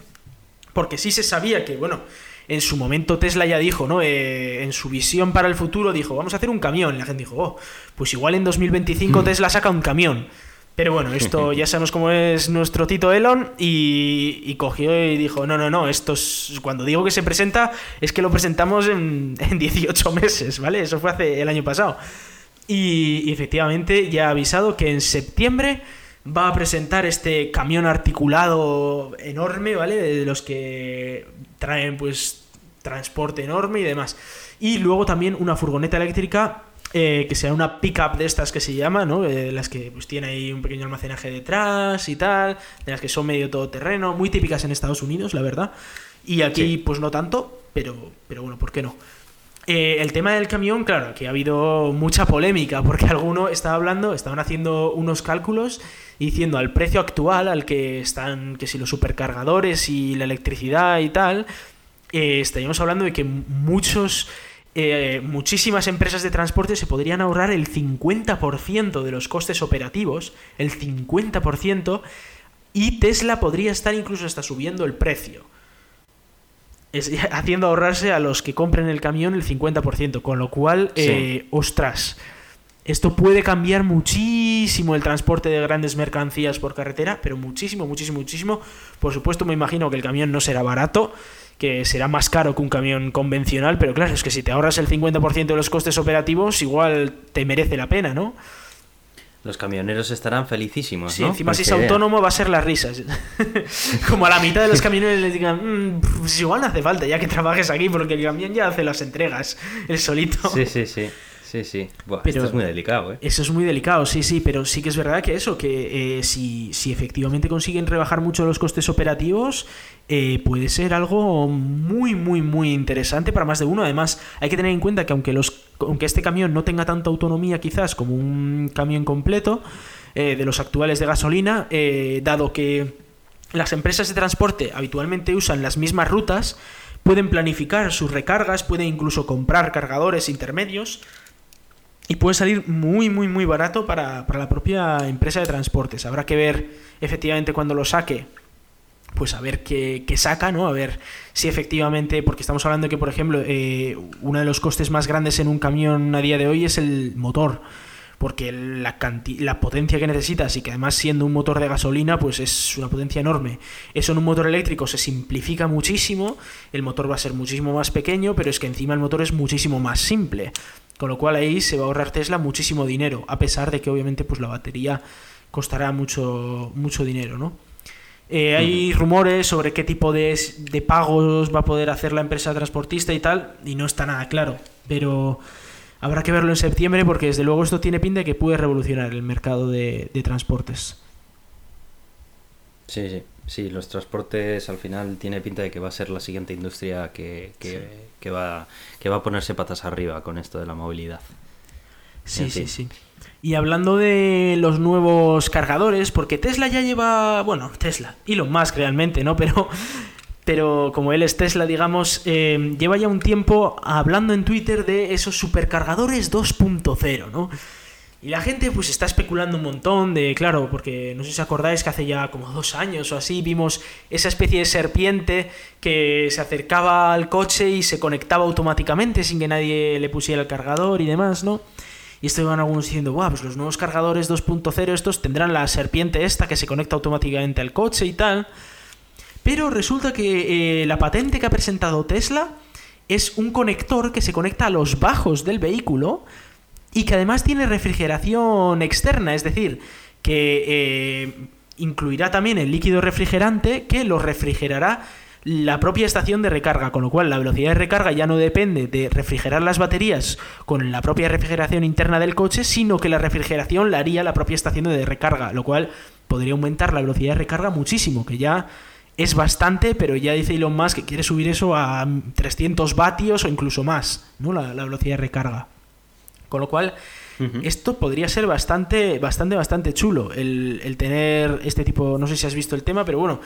Porque sí se sabía que, bueno, en su momento Tesla ya dijo, ¿no? Eh, en su visión para el futuro dijo, vamos a hacer un camión. Y la gente dijo, oh, pues igual en 2025 Tesla saca un camión. Pero bueno, esto ya sabemos cómo es nuestro Tito Elon y, y cogió y dijo, no, no, no, esto es, cuando digo que se presenta es que lo presentamos en, en 18 meses, ¿vale? Eso fue hace el año pasado. Y, y efectivamente ya ha avisado que en septiembre va a presentar este camión articulado enorme, ¿vale? De los que traen pues transporte enorme y demás. Y luego también una furgoneta eléctrica eh, que sea una pickup de estas que se llama, ¿no? Eh, las que pues tiene ahí un pequeño almacenaje detrás y tal, de las que son medio todoterreno, muy típicas en Estados Unidos, la verdad. Y aquí Sí. pues no tanto, pero, pero bueno, ¿por qué no? Eh, el tema del camión, claro, que ha habido mucha polémica, porque alguno estaba hablando, estaban haciendo unos cálculos diciendo al precio actual, al que están, que si los supercargadores y la electricidad y tal, eh, estaríamos hablando de que muchos, eh, muchísimas empresas de transporte se podrían ahorrar el 50% de los costes operativos, el 50%, y Tesla podría estar incluso hasta subiendo el precio. Es- haciendo ahorrarse a los que compren el camión el 50%, con lo cual, Sí. eh, ostras, esto puede cambiar muchísimo el transporte de grandes mercancías por carretera, pero muchísimo, muchísimo, muchísimo. Por supuesto, me imagino que el camión no será barato, que será más caro que un camión convencional, pero claro, es que si te ahorras el 50% de los costes operativos, igual te merece la pena, ¿no? Los camioneros estarán felicísimos, Sí, ¿no? encima si es autónomo va a ser las risas. Como a la mitad de los camioneros les digan, "Mm, pues igual no hace falta ya que trabajes aquí porque el camión ya hace las entregas, el solito. Sí, sí, sí. Sí, sí. Buah, Pero- esto es muy delicado, ¿eh? Eso es muy delicado, sí, sí, pero sí que es verdad que eso, que eh, si, si efectivamente consiguen rebajar mucho los costes operativos, eh, puede ser algo muy, muy, muy interesante para más de uno. Además, hay que tener en cuenta que aunque, los, aunque este camión no tenga tanta autonomía quizás como un camión completo eh, de los actuales de gasolina, eh, dado que las empresas de transporte habitualmente usan las mismas rutas, pueden planificar sus recargas, pueden incluso comprar cargadores intermedios y puede salir muy, muy, muy barato para, para la propia empresa de transportes. Habrá que ver efectivamente cuando lo saque, pues a ver qué, qué saca, ¿no? A ver si efectivamente, porque estamos hablando que, por ejemplo, eh, uno de los costes más grandes en un camión a día de hoy es el motor. Porque la, potencia que necesitas y que además siendo un motor de gasolina, pues es una potencia enorme. Eso en un motor eléctrico se simplifica muchísimo, el motor va a ser muchísimo más pequeño, pero es que encima el motor es muchísimo más simple. Con lo cual ahí se va a ahorrar Tesla muchísimo dinero, a pesar de que obviamente pues la batería costará mucho, mucho dinero, ¿no? Eh, hay rumores sobre qué tipo de, de pagos va a poder hacer la empresa transportista y tal, y no está nada claro. Pero habrá que verlo en septiembre porque desde luego esto tiene pinta de que puede revolucionar el mercado de, de transportes. Sí, sí. Sí, los transportes al final tiene pinta de que va a ser la siguiente industria que, que, que va, que va a ponerse patas arriba con esto de la movilidad. Sí, En sí, sí. Y hablando de los nuevos cargadores, porque Tesla ya lleva, bueno, Tesla, Elon Musk realmente, ¿no? Pero, pero como él es Tesla, digamos, eh, lleva ya un tiempo hablando en Twitter de esos supercargadores 2.0, ¿no? Y la gente pues está especulando un montón de, claro, porque no sé si acordáis que hace ya como dos años o así vimos esa especie de serpiente que se acercaba al coche y se conectaba automáticamente sin que nadie le pusiera el cargador y demás, ¿no? Y esto iban algunos diciendo, wow, pues los nuevos cargadores 2.0 estos tendrán la serpiente esta que se conecta automáticamente al coche y tal. Pero resulta que eh, la patente que ha presentado Tesla es un conector que se conecta a los bajos del vehículo y que además tiene refrigeración externa, es decir, que eh, incluirá también el líquido refrigerante que lo refrigerará la propia estación de recarga, con lo cual la velocidad de recarga ya no depende de refrigerar las baterías con la propia refrigeración interna del coche, sino que la refrigeración la haría la propia estación de recarga, lo cual podría aumentar la velocidad de recarga muchísimo, que ya es bastante, pero ya dice Elon Musk que quiere subir eso a 300 vatios o incluso más, ¿no? La, velocidad de recarga. Con lo cual, esto podría ser bastante, bastante, bastante chulo, el, el tener este tipo, no sé si has visto el tema, pero bueno,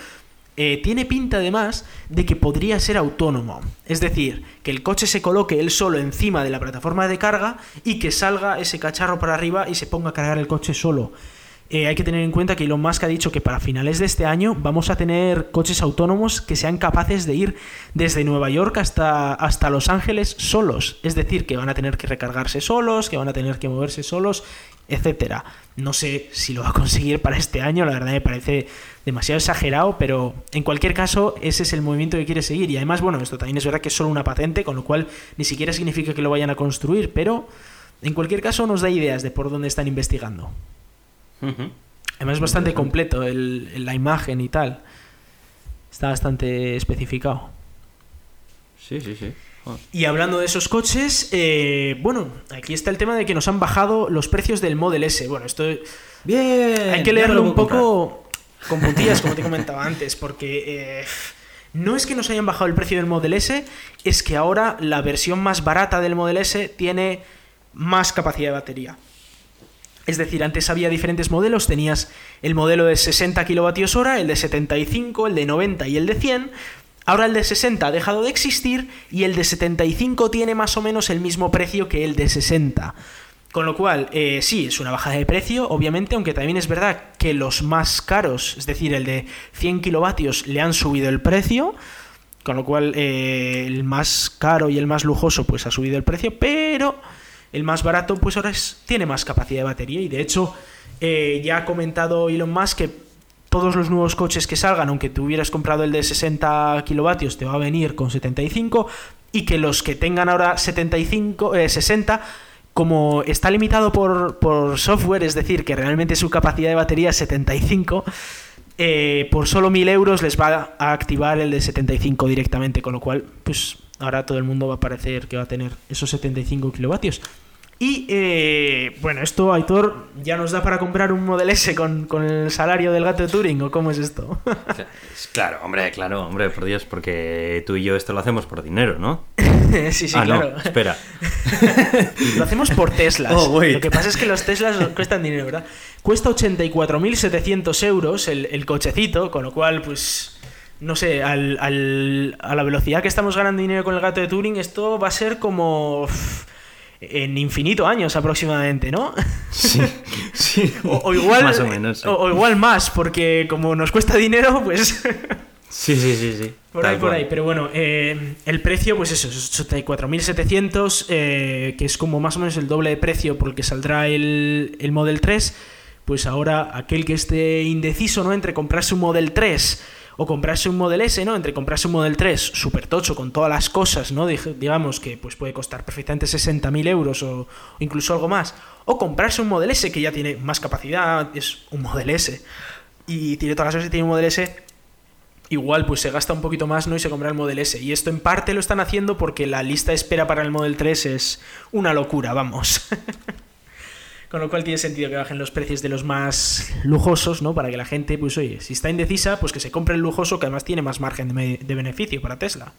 eh, tiene pinta además de que podría ser autónomo. Es decir, que el coche se coloque él solo encima de la plataforma de carga y que salga ese cacharro para arriba y se ponga a cargar el coche solo. Eh, hay que tener en cuenta que Elon Musk ha dicho que para finales de este año vamos a tener coches autónomos que sean capaces de ir desde Nueva York hasta, hasta Los Ángeles solos. Es decir, que van a tener que recargarse solos, que van a tener que moverse solos, etcétera. No sé si lo va a conseguir para este año, la verdad me parece demasiado exagerado, pero en cualquier caso ese es el movimiento que quiere seguir. Y además, bueno, esto también es verdad que es solo una patente, con lo cual ni siquiera significa que lo vayan a construir, pero en cualquier caso nos da ideas de por dónde están investigando. Además es bastante completo el, la imagen y tal. Está bastante especificado. Sí, sí, sí. Y hablando de esos coches, eh, bueno, aquí está el tema de que nos han bajado los precios del Model S. Bueno, esto... Bien. Hay que leerlo un poco con puntillas, como te comentaba antes, porque... Eh, no es que nos hayan bajado el precio del Model S, es que ahora la versión más barata del Model S tiene más capacidad de batería. Es decir, antes había diferentes modelos, tenías el modelo de 60 kWh, el de 75, el de 90 y el de 100. Ahora el de 60 ha dejado de existir y el de 75 tiene más o menos el mismo precio que el de 60. Con lo cual, eh, sí, es una bajada de precio, obviamente, aunque también es verdad que los más caros, es decir, el de 100 kilovatios, le han subido el precio. Con lo cual, eh, el más caro y el más lujoso, pues ha subido el precio, pero el más barato, pues ahora es, tiene más capacidad de batería. Y de hecho, eh, ya ha comentado Elon Musk que todos los nuevos coches que salgan, aunque tú hubieras comprado el de 60 kilovatios, te va a venir con 75. Y que los que tengan ahora 75, 60 eh, como está limitado por, por, software, es decir, que realmente su capacidad de batería es 75, eh, por solo 1000 euros les va a activar el de 75 directamente, con lo cual, pues ahora todo el mundo va a parecer que va a tener esos 75 kilovatios. Y eh, bueno, esto, Aitor, ya nos da para comprar un Model S con, el salario del gato de Turing, ¿o cómo es esto? claro, hombre, claro, hombre, por Dios, porque tú y yo esto lo hacemos por dinero, ¿no? sí, sí, ah, claro. espera. lo hacemos por Teslas. Oh, lo que pasa es que los Teslas cuestan dinero, ¿verdad? Cuesta 84.700 euros el, el cochecito, con lo cual, pues no sé, al, al, a la velocidad que estamos ganando dinero con el gato de Turing, esto va a ser como en infinito años aproximadamente, ¿no? Sí, sí. O, igual, más o menos. O, igual más, porque como nos cuesta dinero, pues... Sí, sí, sí, sí. Por ahí, por ahí. Pero bueno, eh, el precio, pues eso, es 84.700, eh, que es como más o menos el doble de precio por el que saldrá el, el Model 3. Pues ahora aquel que esté indeciso, ¿no? Entre comprarse un Model 3 o comprarse un Model S, ¿no? Entre comprarse un Model 3 super tocho con todas las cosas, ¿no? Digamos que pues puede costar perfectamente 60.000 euros o, incluso algo más. O comprarse un Model S que ya tiene más capacidad, es un Model S. Y tiene todas las cosas que tiene un Model S, igual pues se gasta un poquito más ¿no? y se compra el Model S. Y esto en parte lo están haciendo porque la lista de espera para el Model 3 es una locura, vamos. Con lo cual tiene sentido que bajen los precios de los más lujosos, ¿no? Para que la gente, pues oye, si está indecisa, pues que se compre el lujoso que además tiene más margen de, beneficio para Tesla.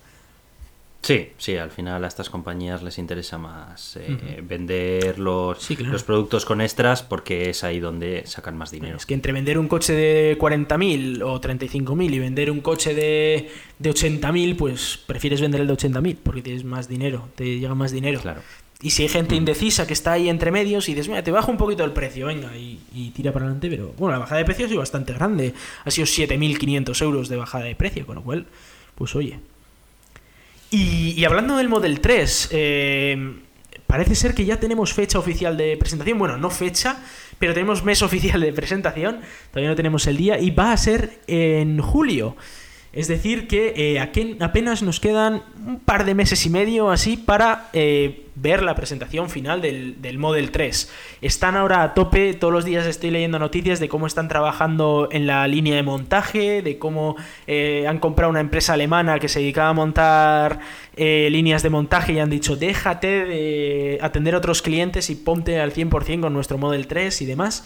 Sí, sí, al final a estas compañías les interesa más eh, vender los, los, productos con extras porque es ahí donde sacan más dinero. Es que entre vender un coche de 40.000 o 35.000 y vender un coche de, de 80.000, pues prefieres vender el de 80.000 porque tienes más dinero, te llega más dinero. Claro. Y si hay gente indecisa que está ahí entre medios y dices, mira, te bajo un poquito el precio, venga, y, tira para adelante, pero bueno, la bajada de precio ha sido bastante grande. Ha sido 7.500 euros de bajada de precio, con lo cual, pues oye. Y, hablando del Model 3, eh, parece ser que ya tenemos fecha oficial de presentación. Bueno, no fecha, pero tenemos mes oficial de presentación. Todavía no tenemos el día y va a ser en julio. Es decir, que eh, apenas nos quedan un par de meses y medio así para eh, ver la presentación final del, Model 3. Están ahora a tope, todos los días estoy leyendo noticias de cómo están trabajando en la línea de montaje, de cómo eh, han comprado una empresa alemana que se dedicaba a montar líneas de montaje y han dicho déjate de atender a otros clientes y ponte al 100% con nuestro Model 3 y demás.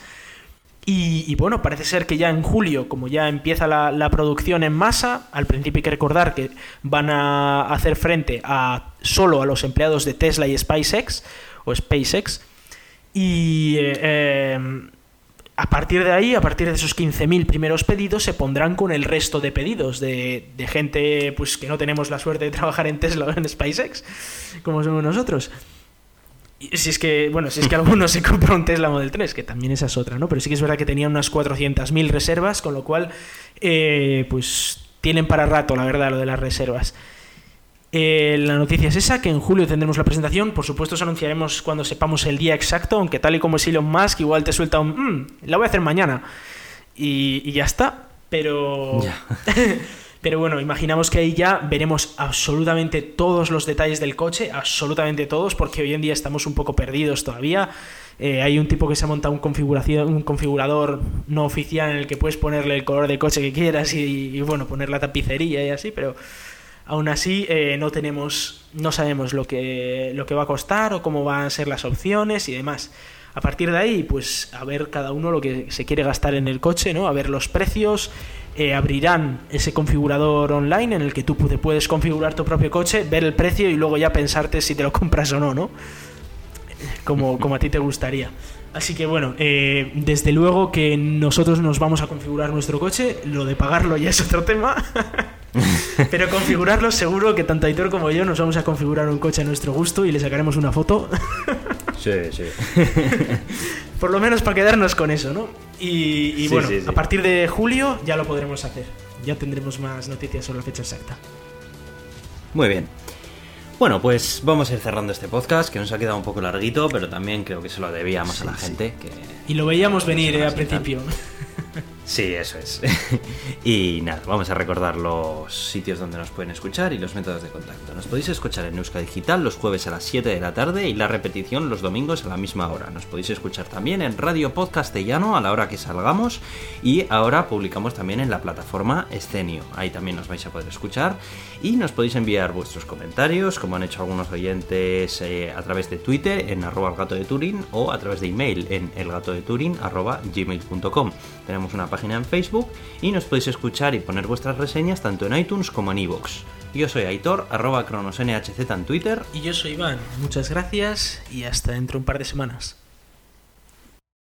Y, bueno, parece ser que ya en julio, como ya empieza la, producción en masa, al principio hay que recordar que van a hacer frente a solo a los empleados de Tesla y SpaceX, o SpaceX, y eh, em, a partir de ahí, a partir de esos 15.000 primeros pedidos, se pondrán con el resto de pedidos de, de, gente pues que no tenemos la suerte de trabajar en Tesla o en SpaceX, como somos nosotros. Si es que, bueno, si es que alguno se compra un Tesla Model 3, que también esa es otra, ¿no? Pero sí que es verdad que tenía unas 400.000 reservas, con lo cual, eh, pues tienen para rato, la verdad, lo de las reservas. Eh, la noticia es esa, que en julio tendremos la presentación. Por supuesto, os anunciaremos cuando sepamos el día exacto, aunque tal y como es Elon Musk, igual te suelta un... Mm, la voy a hacer mañana. Y, ya está. Pero... Pero bueno, imaginamos que ahí ya veremos absolutamente todos los detalles del coche, absolutamente todos, porque hoy en día estamos un poco perdidos todavía. Eh, hay un tipo que se ha montado un, configuración, un configurador no oficial en el que puedes ponerle el color de coche que quieras y, bueno, poner la tapicería y así, pero aún así eh, no tenemos, no sabemos lo que, lo que va a costar o cómo van a ser las opciones y demás. A partir de ahí, pues a ver cada uno lo que se quiere gastar en el coche, ¿no? A ver los precios, eh, abrirán ese configurador online en el que tú puedes configurar tu propio coche, ver el precio y luego ya pensarte si te lo compras o no, ¿no? Como, como a ti te gustaría. Así que bueno, eh, desde luego que nosotros nos vamos a configurar nuestro coche, lo de pagarlo ya es otro tema, pero configurarlo seguro que tanto Aitor como yo nos vamos a configurar un coche a nuestro gusto y le sacaremos una foto. sí, sí. Por lo menos para quedarnos con eso, ¿no? Y, bueno, a partir de julio ya lo podremos hacer. Ya tendremos más noticias sobre la fecha exacta. Muy bien. Bueno, pues vamos a ir cerrando este podcast, que nos ha quedado un poco larguito, pero también creo que se lo debía más a la gente. Que... Y lo veíamos venir eh, al principio. Sí, eso es. y nada, vamos a recordar los sitios donde nos pueden escuchar y los métodos de contacto. Nos podéis escuchar en Euska Digital los jueves a las 7 de la tarde y la repetición los domingos a la misma hora. Nos podéis escuchar también en Radio Podcastellano a la hora que salgamos y ahora publicamos también en la plataforma Escenio. Ahí también nos vais a poder escuchar y nos podéis enviar vuestros comentarios, como han hecho algunos oyentes eh, a través de Twitter en arroba el de o a través de email en elgatodeturing arroba gmail.com. Tenemos una página en Facebook y nos podéis escuchar y poner vuestras reseñas tanto en iTunes como en iVoox. Yo soy Aitor, arroba cronosnhz en Twitter. Y yo soy Iván. Muchas gracias y hasta dentro de un par de semanas.